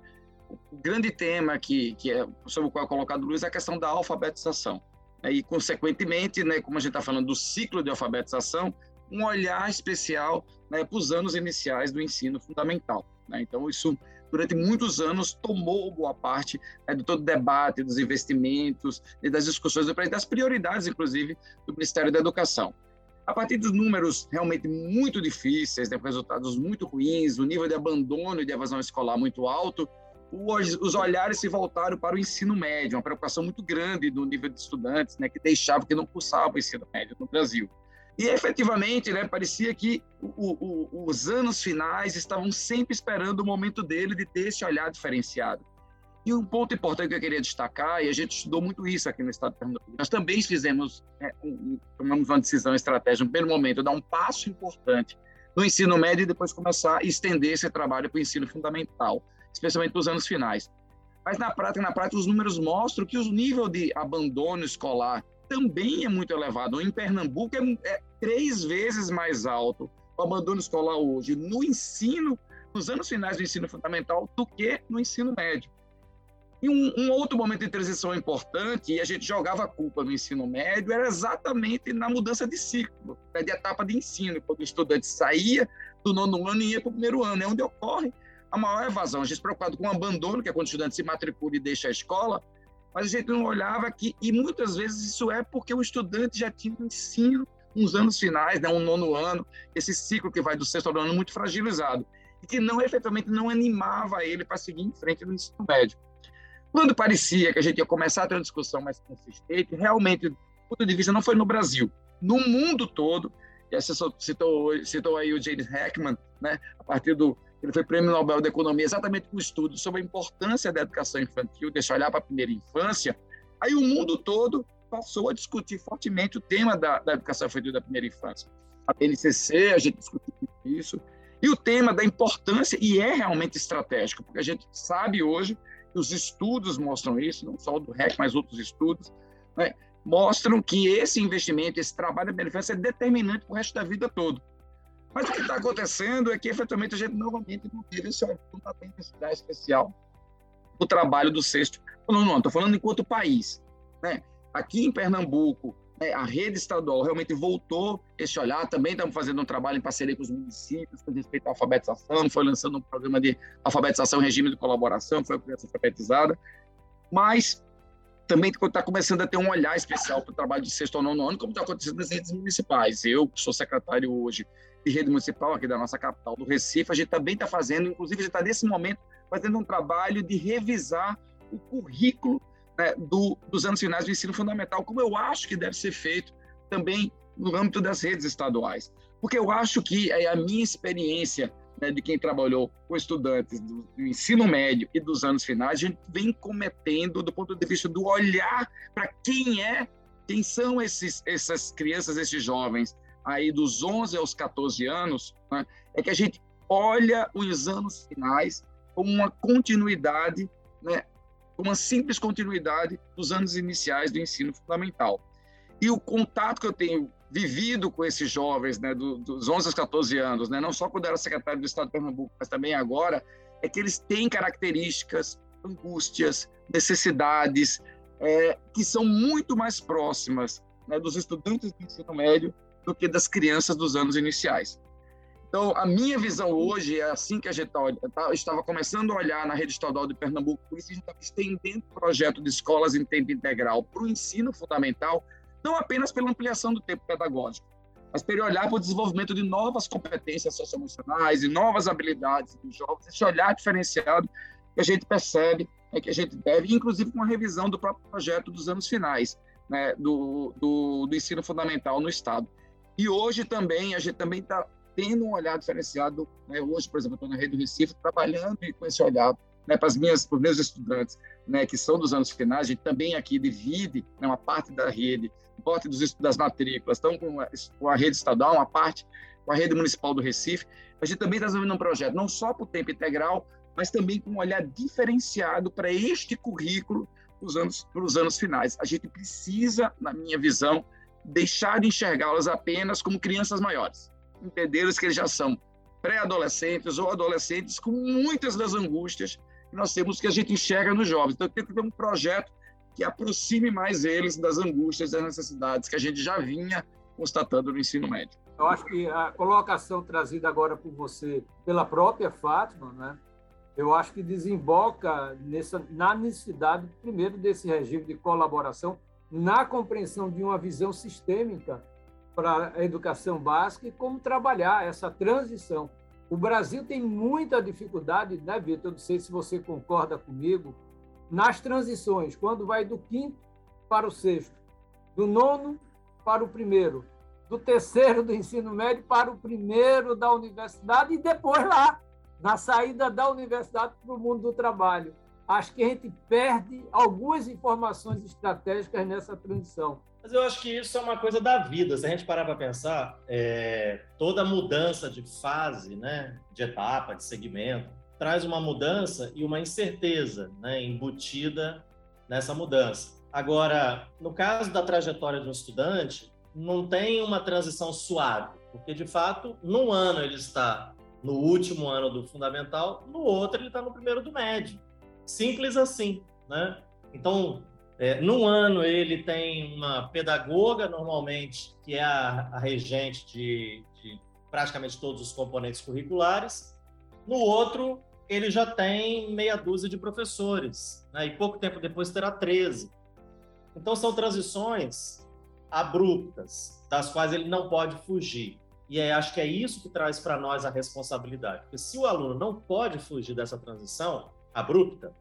o grande tema que, que é, sobre o qual é colocado Luiz é a questão da alfabetização. Né, e, consequentemente, né, como a gente está falando do ciclo de alfabetização, um olhar especial né, para os anos iniciais do ensino fundamental. Né? Então, isso, durante muitos anos, tomou boa parte né, de todo o debate, dos investimentos, e das discussões, das prioridades, inclusive, do Ministério da Educação. A partir dos números realmente muito difíceis, né, com resultados muito ruins, o nível de abandono e de evasão escolar muito alto, os olhares se voltaram para o ensino médio, uma preocupação muito grande do nível de estudantes, né, que deixavam, que não cursavam o ensino médio no Brasil. E efetivamente, né, parecia que o, o, os anos finais estavam sempre esperando o momento dele de ter esse olhar diferenciado. E um ponto importante que eu queria destacar, e a gente estudou muito isso aqui no Estado de Pernambuco, nós também fizemos, né, um, tomamos uma decisão estratégica no primeiro momento, dar um passo importante no ensino médio e depois começar a estender esse trabalho para o ensino fundamental, especialmente para os anos finais. Mas na prática, na prática, os números mostram que o nível de abandono escolar também é muito elevado. Em Pernambuco é, é três vezes mais alto o abandono escolar hoje no ensino, nos anos finais do ensino fundamental, do que no ensino médio. E um, um, outro momento de transição importante, e a gente jogava a culpa no ensino médio, era exatamente na mudança de ciclo, de etapa de ensino, quando o estudante saía do nono ano e ia para o primeiro ano, é onde ocorre a maior evasão. A gente se preocupado com o abandono, que é quando o estudante se matricula e deixa a escola, mas a gente não olhava que, e muitas vezes isso é porque o estudante já tinha um ensino, uns anos finais, né, um nono ano, esse ciclo que vai do sexto ao nono muito fragilizado, e que não efetivamente não animava ele para seguir em frente no ensino médio. Quando parecia que a gente ia começar a ter uma discussão mais consistente, realmente, do ponto de vista, não foi no Brasil, no mundo todo, e você citou, citou aí o James Heckman, né, a partir do ele foi prêmio Nobel da Economia exatamente com um estudo sobre a importância da educação infantil, deixa olhar para a primeira infância. Aí o mundo todo passou a discutir fortemente o tema da, da educação infantil da primeira infância. A BNCC, a gente discutiu isso. E o tema da importância, e é realmente estratégico, porque a gente sabe hoje, e os estudos mostram isso, não só o do REC, mas outros estudos, né, mostram que esse investimento, esse trabalho da infância é determinante para o resto da vida todo. Mas o que está acontecendo é que, efetivamente, a gente novamente não teve esse uma intensidade especial o trabalho do sexto. Não, não, estou falando enquanto país. Né? Aqui em Pernambuco, né, a rede estadual realmente voltou esse olhar. Também estamos fazendo um trabalho em parceria com os municípios com respeito à alfabetização. Foi lançando um programa de alfabetização, regime de colaboração, foi a criança alfabetizada. Mas também está começando a ter um olhar especial para o trabalho de sexto ou nono ano, como está acontecendo nas redes municipais. Eu, que sou secretário hoje rede municipal aqui da nossa capital, do Recife, a gente também está fazendo, inclusive a gente está nesse momento fazendo um trabalho de revisar o currículo né, do, dos anos finais do ensino fundamental, como eu acho que deve ser feito também no âmbito das redes estaduais. Porque eu acho que é a minha experiência né, de quem trabalhou com estudantes do, do, ensino médio e dos anos finais, a gente vem cometendo do ponto de vista do olhar para quem é, quem são esses, essas crianças, esses jovens, aí dos 11 aos 14 anos, né, é que a gente olha os anos finais como uma continuidade, né, uma simples continuidade dos anos iniciais do ensino fundamental. E o contato que eu tenho vivido com esses jovens, né, do, dos 11 aos 14 anos, né, não só quando era secretário do Estado de Pernambuco, mas também agora, é que eles têm características, angústias, necessidades, é, que são muito mais próximas né, dos estudantes do ensino médio do que das crianças dos anos iniciais. Então, a minha visão hoje é assim que a gente tá, tá estava começando a olhar na rede estadual de Pernambuco, por isso a gente está estendendo o projeto de escolas em tempo integral para o ensino fundamental, não apenas pela ampliação do tempo pedagógico, mas para olhar para o desenvolvimento de novas competências socioemocionais e novas habilidades dos jovens, esse olhar diferenciado que a gente percebe é que a gente deve, inclusive com uma revisão do próprio projeto dos anos finais né, do, do, do ensino fundamental no Estado. E hoje também, a gente também está tendo um olhar diferenciado. Né? Hoje, por exemplo, estou na Rede do Recife trabalhando com esse olhar né, para, as minhas, os meus estudantes né, que são dos anos finais. A gente também aqui divide né, uma parte da rede, parte dos, das matrículas, estão com a, com a rede estadual, uma parte com a rede municipal do Recife. A gente também está desenvolvendo um projeto, não só para o tempo integral, mas também com um olhar diferenciado para este currículo os anos, para os anos finais. A gente precisa, na minha visão, deixar de enxergá-las apenas como crianças maiores. Entendê-los que eles já são pré-adolescentes ou adolescentes com muitas das angústias que nós temos que a gente enxerga nos jovens. Então, tem que ter um projeto que aproxime mais eles das angústias, das necessidades que a gente já vinha constatando no ensino médio. Eu acho que a colocação trazida agora por você, pela própria Fátima, né, eu acho que desemboca nessa, na necessidade, primeiro, desse regime de colaboração, na compreensão de uma visão sistêmica para a educação básica e como trabalhar essa transição. O Brasil tem muita dificuldade, né, Vitor? Não sei se você concorda comigo, nas transições, quando vai do quinto para o sexto, do nono para o primeiro, do terceiro do ensino médio para o primeiro da universidade e depois lá na saída da universidade para o mundo do trabalho. Acho que a gente perde algumas informações estratégicas nessa transição. Mas eu acho que isso é uma coisa da vida. Se a gente parar para pensar, é, toda mudança de fase, né, de etapa, de segmento, traz uma mudança e uma incerteza né, embutida nessa mudança. Agora, no caso da trajetória de um estudante, não tem uma transição suave, porque de fato, num ano ele está no último ano do fundamental, no outro ele está no primeiro do médio. Simples assim, né? Então, é, num ano ele tem uma pedagoga, normalmente, que é a, a regente de, de, praticamente todos os componentes curriculares. No outro, ele já tem meia dúzia de professores, né? e pouco tempo depois terá 13. Então, são transições abruptas, das quais ele não pode fugir. E é, acho que é isso que traz para nós a responsabilidade. Porque se o aluno não pode fugir dessa transição abrupta,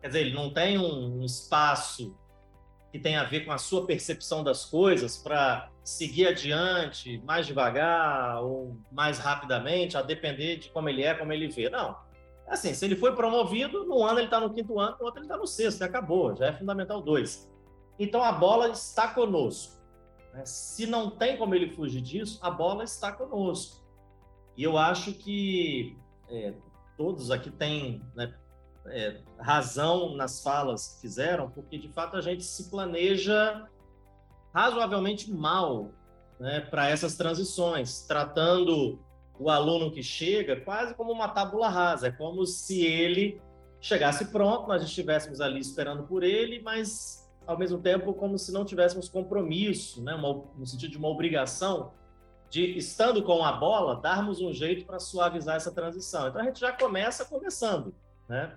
quer dizer, ele não tem um, um espaço que tem a ver com a sua percepção das coisas para seguir adiante mais devagar ou mais rapidamente, a depender de como ele é, como ele vê. Não. Assim, se ele foi promovido, no ano ele está no quinto ano, no outro ele está no sexto, acabou, já é fundamental dois. Então a bola está conosco. Né? Se não tem como ele fugir disso, a bola está conosco. E eu acho que é, todos aqui têm né, é, razão nas falas que fizeram, porque de fato a gente se planeja razoavelmente mal né, para essas transições, tratando o aluno que chega quase como uma tábula rasa, é como se ele chegasse pronto, nós estivéssemos ali esperando por ele, mas ao mesmo tempo como se não tivéssemos compromisso, né, uma, no sentido de uma obrigação de, estando com a bola, darmos um jeito para suavizar essa transição. Então a gente já começa começando, né?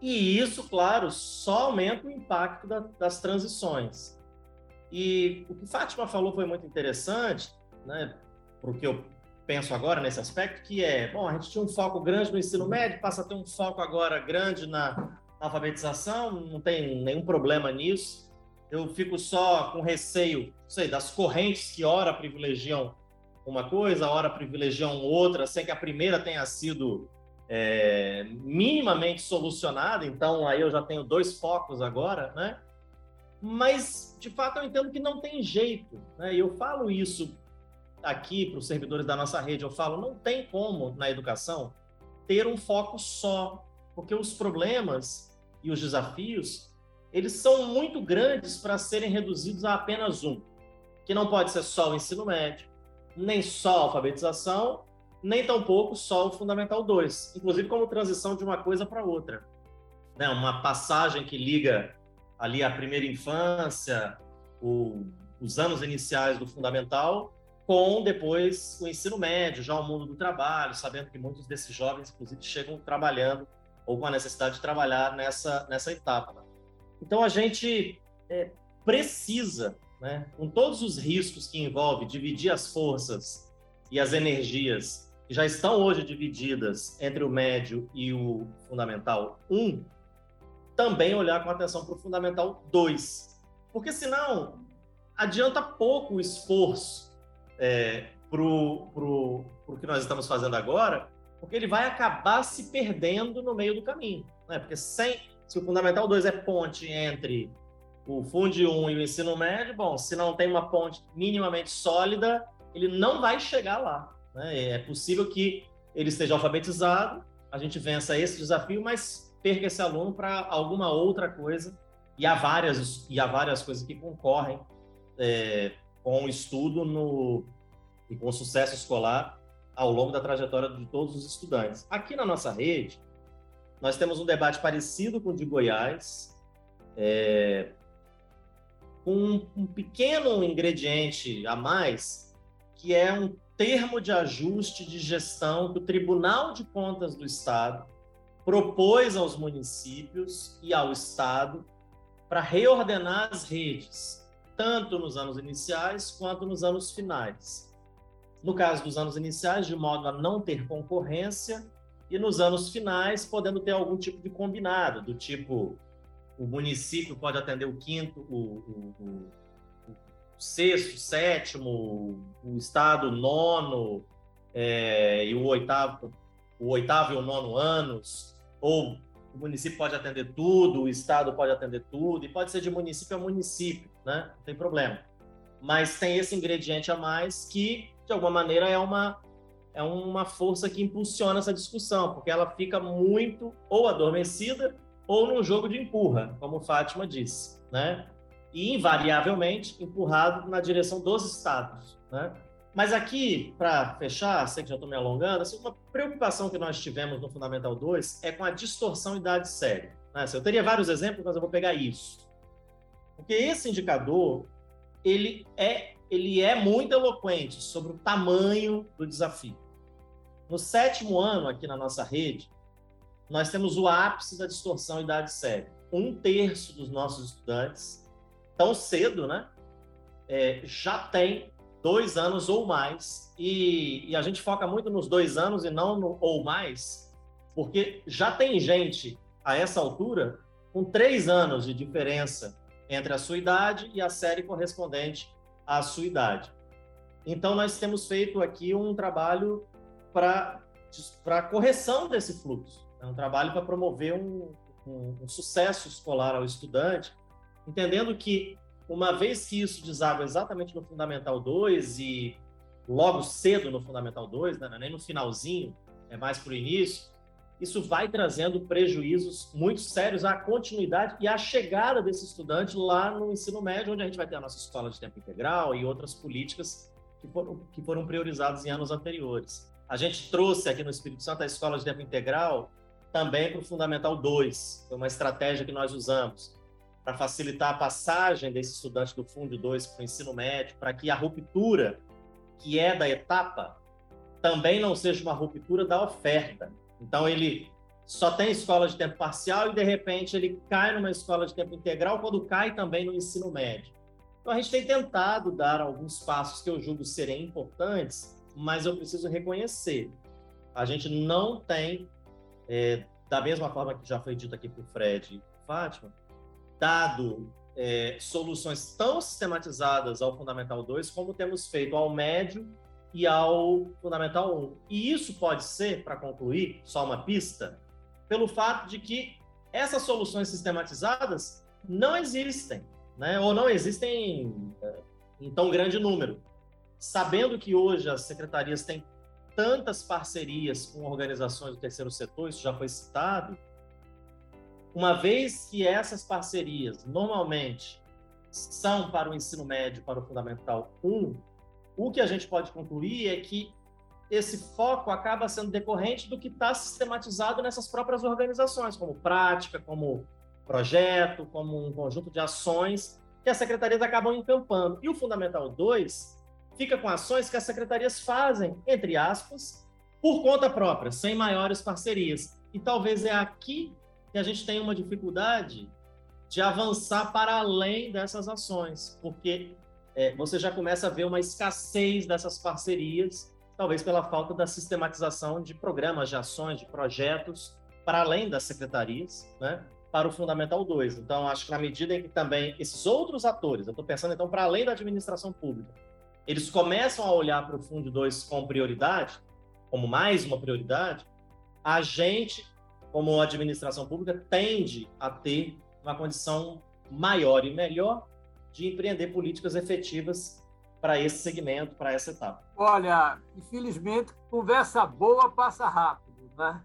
E isso, claro, só aumenta o impacto da, das transições. E o que Fátima falou foi muito interessante, né? Porque eu penso agora nesse aspecto, que é, bom, a gente tinha um foco grande no ensino médio, passa a ter um foco agora grande na, alfabetização, não tem nenhum problema nisso. Eu fico só com receio, sei, das correntes que ora privilegiam uma coisa, ora privilegiam outra, sem que a primeira tenha sido é, minimamente solucionada. Então, aí eu já tenho dois focos agora, né? Mas, de fato, eu entendo que não tem jeito. Né? E eu falo isso aqui para os servidores da nossa rede, eu falo, não tem como, na educação, ter um foco só, porque os problemas e os desafios, eles são muito grandes para serem reduzidos a apenas um, que não pode ser só o ensino médio, nem só a alfabetização, nem tampouco só o Fundamental 2, inclusive como transição de uma coisa para outra. Né? Uma passagem que liga ali a primeira infância, o, os anos iniciais do Fundamental, com depois o ensino médio, já o mundo do trabalho, sabendo que muitos desses jovens, inclusive, chegam trabalhando ou com a necessidade de trabalhar nessa, nessa etapa. Então, a gente é, precisa, né, com todos os riscos que envolve dividir as forças e as energias que já estão hoje divididas entre o médio e o fundamental 1, também olhar com atenção para o fundamental 2. Porque senão adianta pouco o esforço é, para o que nós estamos fazendo agora, porque ele vai acabar se perdendo no meio do caminho. Né? Porque sem, se o Fundamental 2 é ponte entre o Fundi 1 e o ensino médio, bom, se não tem uma ponte minimamente sólida, ele não vai chegar lá. Né? É possível que ele esteja alfabetizado, a gente vença esse desafio, mas perca esse aluno para alguma outra coisa. E há várias, e há várias coisas que concorrem é, com o estudo no, e com o sucesso escolar ao longo da trajetória de todos os estudantes. Aqui na nossa rede, nós temos um debate parecido com o de Goiás, é, com um, um pequeno ingrediente a mais, que é um termo de ajuste de gestão que o Tribunal de Contas do Estado propôs aos municípios e ao Estado para reordenar as redes, tanto nos anos iniciais quanto nos anos finais. No caso dos anos iniciais, de modo a não ter concorrência, e nos anos finais, podendo ter algum tipo de combinado, do tipo o município pode atender o quinto, o, o, o, o sexto, sétimo, o estado nono é, e o oitavo, o oitavo e o nono anos, ou o município pode atender tudo, o estado pode atender tudo, e pode ser de município a município, né? Não tem problema. Mas tem esse ingrediente a mais que, de alguma maneira, é uma é uma força que impulsiona essa discussão, porque ela fica muito ou adormecida ou num jogo de empurra, como Fátima disse, né? E invariavelmente empurrado na direção dos estados, né? Mas aqui, para fechar, sei que já estou me alongando, assim, uma preocupação que nós tivemos no Fundamental 2 é com a distorção idade séria. Né? Assim, eu teria vários exemplos, mas eu vou pegar isso. Porque esse indicador, ele é, ele é muito eloquente sobre o tamanho do desafio. No sétimo ano, aqui na nossa rede, nós temos o ápice da distorção idade séria. Um terço dos nossos estudantes, tão cedo, né, é, já tem dois anos ou mais, e, e, a gente foca muito nos dois anos e não no ou mais, porque já tem gente a essa altura com três anos de diferença entre a sua idade e a série correspondente à sua idade. Então, nós temos feito aqui um trabalho para correção desse fluxo. É um trabalho para promover um, um, um sucesso escolar ao estudante, entendendo que uma vez que isso deságua exatamente no Fundamental 2 e logo cedo no Fundamental 2, né, nem no finalzinho, é mais para o início, isso vai trazendo prejuízos muito sérios à continuidade e à chegada desse estudante lá no ensino médio, onde a gente vai ter a nossa escola de tempo integral e outras políticas que foram, que foram priorizadas em anos anteriores. A gente trouxe aqui no Espírito Santo a escola de tempo integral também para o Fundamental 2, foi uma estratégia que nós usamos para facilitar a passagem desse estudante do Fundo 2 para o ensino médio, para que a ruptura que é da etapa também não seja uma ruptura da oferta. Então ele só tem escola de tempo parcial e de repente ele cai numa escola de tempo integral quando cai também no ensino médio. Então a gente tem tentado dar alguns passos que eu julgo serem importantes, mas eu preciso reconhecer, a gente não tem, é, da mesma forma que já foi dito aqui por Fred e Fátima, dado é, soluções tão sistematizadas ao Fundamental 2 como temos feito ao médio e ao Fundamental 1. E isso pode ser, para concluir, só uma pista, pelo fato de que essas soluções sistematizadas não existem. né? ou não existem eh, em tão grande número. Sabendo que hoje as secretarias têm tantas parcerias com organizações do terceiro setor, isso já foi citado, uma vez que essas parcerias normalmente são para o ensino médio, para o fundamental 1, o que a gente pode concluir é que esse foco acaba sendo decorrente do que está sistematizado nessas próprias organizações, como prática, como projeto, como um conjunto de ações que as secretarias acabam encampando. E o Fundamental 2 fica com ações que as secretarias fazem, entre aspas, por conta própria, sem maiores parcerias. E talvez é aqui que a gente tem uma dificuldade de avançar para além dessas ações, porque é, você já começa a ver uma escassez dessas parcerias talvez pela falta da sistematização de programas, de ações, de projetos para além das secretarias, né, para o Fundamental 2. Então, acho que na medida em que também esses outros atores, eu estou pensando então para além da administração pública, eles começam a olhar para o Fundo 2 com prioridade, como mais uma prioridade, a gente, como administração pública, tende a ter uma condição maior e melhor de empreender políticas efetivas para esse segmento, para essa etapa? Olha, infelizmente, conversa boa passa rápido, né?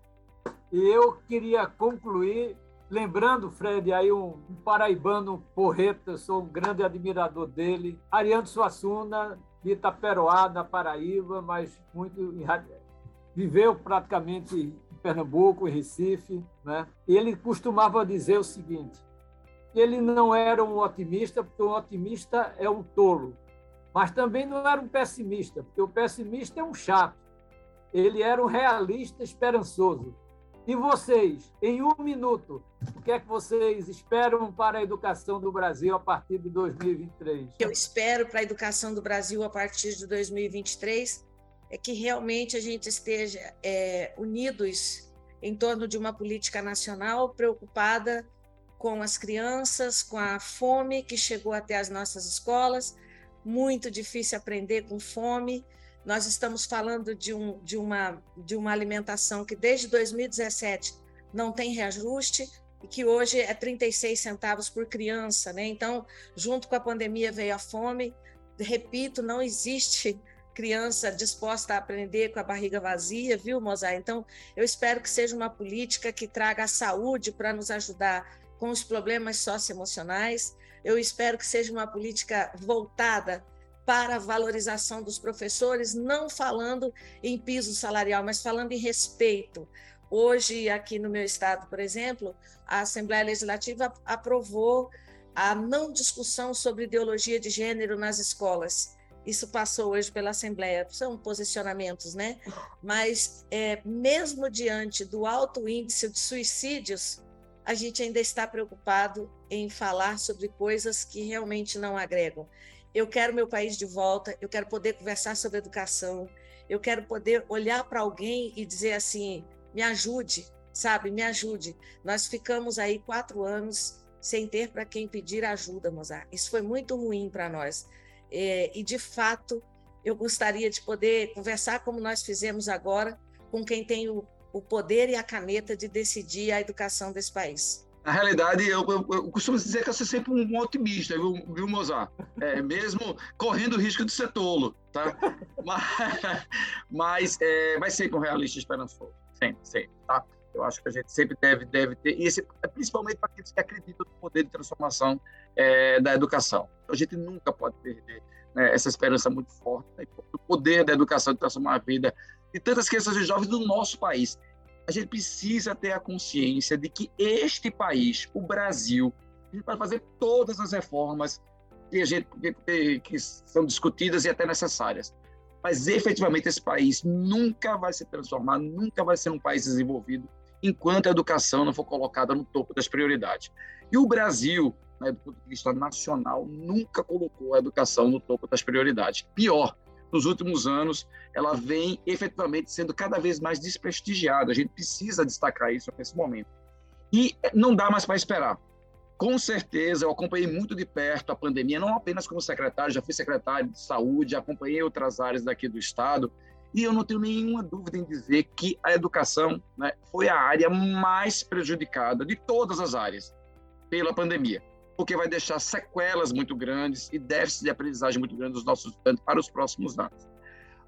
E eu queria concluir lembrando, Fred, aí um, paraibano porreta, sou um grande admirador dele, Ariano Suassuna, de Itaperoá, na Paraíba, mas muito viveu praticamente em Pernambuco, em Recife, né? Ele costumava dizer o seguinte: ele não era um otimista, porque um otimista é um tolo mas também não era um pessimista, porque o pessimista é um chato. Ele era um realista esperançoso. E vocês, em um minuto, o que é que vocês esperam para a educação do Brasil a partir de 2023? Eu espero para a educação do Brasil a partir de 2023 é que realmente a gente esteja é, unidos em torno de uma política nacional preocupada com as crianças, com a fome que chegou até as nossas escolas, muito difícil aprender com fome. Nós estamos falando de, um, de, uma, de uma alimentação que desde 2017 não tem reajuste e que hoje é 36 centavos por criança, né? Então, junto com a pandemia veio a fome. Repito, não existe criança disposta a aprender com a barriga vazia, viu, Mozart? Então, eu espero que seja uma política que traga a saúde para nos ajudar com os problemas socioemocionais, eu espero que seja uma política voltada para a valorização dos professores, não falando em piso salarial, mas falando em respeito. Hoje, aqui no meu estado, por exemplo, a Assembleia Legislativa aprovou a não discussão sobre ideologia de gênero nas escolas. Isso passou hoje pela Assembleia, são posicionamentos, né? Mas, é, mesmo diante do alto índice de suicídios, a gente ainda está preocupado em falar sobre coisas que realmente não agregam. Eu quero meu país de volta, eu quero poder conversar sobre educação, eu quero poder olhar para alguém e dizer assim: me ajude, sabe, me ajude. Nós ficamos aí quatro anos sem ter para quem pedir ajuda, Mozart. Isso foi muito ruim para nós. É, e, de fato, eu gostaria de poder conversar como nós fizemos agora, com quem tem o o poder e a caneta de decidir a educação desse país. Na realidade, eu, eu, eu, costumo dizer que eu sou sempre um otimista, viu, viu Mozart? É, mesmo correndo o risco de ser tolo, tá? mas mas é, vai ser com realista esperançoso, sempre, sempre, tá? Eu acho que a gente sempre deve, deve ter, e esse, principalmente para aqueles que acreditam no poder de transformação é, da educação. A gente nunca pode perder né, essa esperança muito forte, né, o poder da educação de transformar a vida de tantas crianças e jovens do nosso país. A gente precisa ter a consciência de que este país, o Brasil, a gente vai fazer todas as reformas que, a gente, que, que são discutidas e até necessárias. Mas efetivamente esse país nunca vai se transformar, nunca vai ser um país desenvolvido enquanto a educação não for colocada no topo das prioridades. E o Brasil, né, do ponto de vista nacional, nunca colocou a educação no topo das prioridades. Pior, nos últimos anos, ela vem efetivamente sendo cada vez mais desprestigiada. A gente precisa destacar isso nesse momento. E não dá mais para esperar. Com certeza, eu acompanhei muito de perto a pandemia, não apenas como secretário, já fui secretário de saúde, acompanhei outras áreas daqui do Estado, e eu não tenho nenhuma dúvida em dizer que a educação né, foi a área mais prejudicada de todas as áreas pela pandemia. Porque vai deixar sequelas muito grandes e déficit de aprendizagem muito grande dos nossos estudantes para os próximos anos.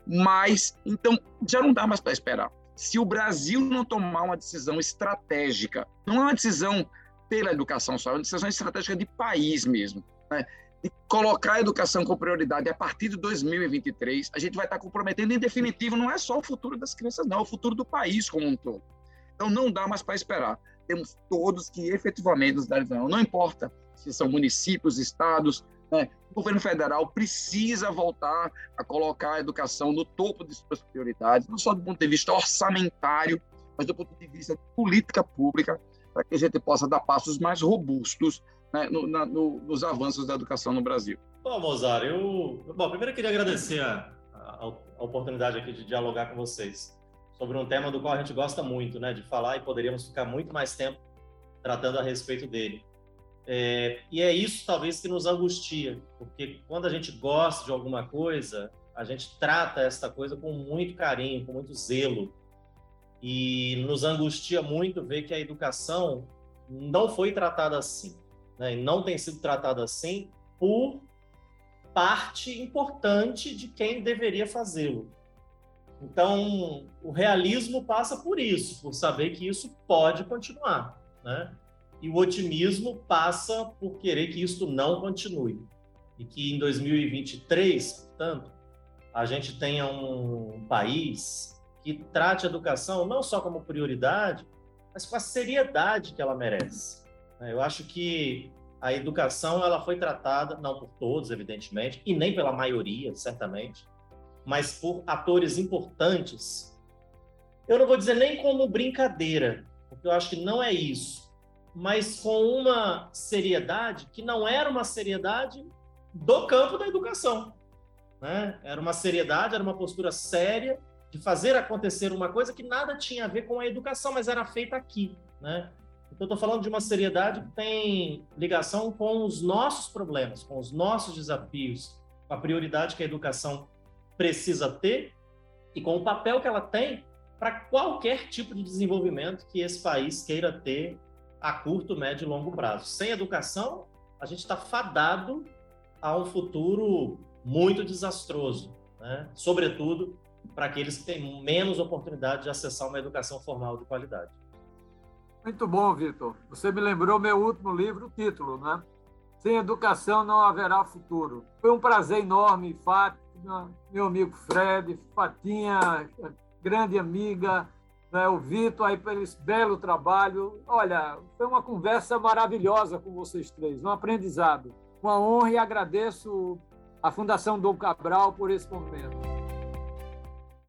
Mas, então, já não dá mais para esperar. Se o Brasil não tomar uma decisão estratégica, não é uma decisão pela educação só, é uma decisão estratégica de país mesmo, né? de colocar a educação com prioridade a partir de 2023, a gente vai estar comprometendo, em definitivo, não é só o futuro das crianças, não, é o futuro do país como um todo. Então, não dá mais para esperar. Temos todos que efetivamente nos dar não importa se são municípios, estados, né? o governo federal precisa voltar a colocar a educação no topo de suas prioridades, não só do ponto de vista orçamentário, mas do ponto de vista de política pública, para que a gente possa dar passos mais robustos né, no, na, no, nos avanços da educação no Brasil. Bom, Mozart, eu, bom, primeiro eu queria agradecer a, a, a, oportunidade aqui de dialogar com vocês sobre um tema do qual a gente gosta muito, né, de falar e poderíamos ficar muito mais tempo tratando a respeito dele. É, e é isso talvez que nos angustia, porque quando a gente gosta de alguma coisa, a gente trata esta coisa com muito carinho, com muito zelo. E nos angustia muito ver que a educação não foi tratada assim né, e não tem sido tratado assim por parte importante de quem deveria fazê-lo. Então, o realismo passa por isso, por saber que isso pode continuar, né? E o otimismo passa por querer que isso não continue. E que em 2023, portanto, a gente tenha um país que trate a educação não só como prioridade, mas com a seriedade que ela merece. Né? Eu acho que a educação ela foi tratada, não por todos, evidentemente, e nem pela maioria, certamente, mas por atores importantes. Eu não vou dizer nem como brincadeira, porque eu acho que não é isso, mas com uma seriedade que não era uma seriedade do campo da educação. Né? Era uma seriedade, era uma postura séria de fazer acontecer uma coisa que nada tinha a ver com a educação, mas era feita aqui. Né? Então, estou falando de uma seriedade que tem ligação com os nossos problemas, com os nossos desafios, com a prioridade que a educação precisa ter e com o papel que ela tem para qualquer tipo de desenvolvimento que esse país queira ter a curto, médio e longo prazo. Sem educação, a gente está fadado a um futuro muito desastroso, né? sobretudo para aqueles que têm menos oportunidade de acessar uma educação formal de qualidade. Muito bom, Vitor. Você me lembrou meu último livro, o título, né? Sem educação não haverá futuro. Foi um prazer enorme, Fátima, meu amigo Fred, Fatinha, grande amiga, né, o Vitor aí pelo belo trabalho. Olha, foi uma conversa maravilhosa com vocês três, um aprendizado. Uma honra e agradeço à Fundação Dom Cabral por esse momento.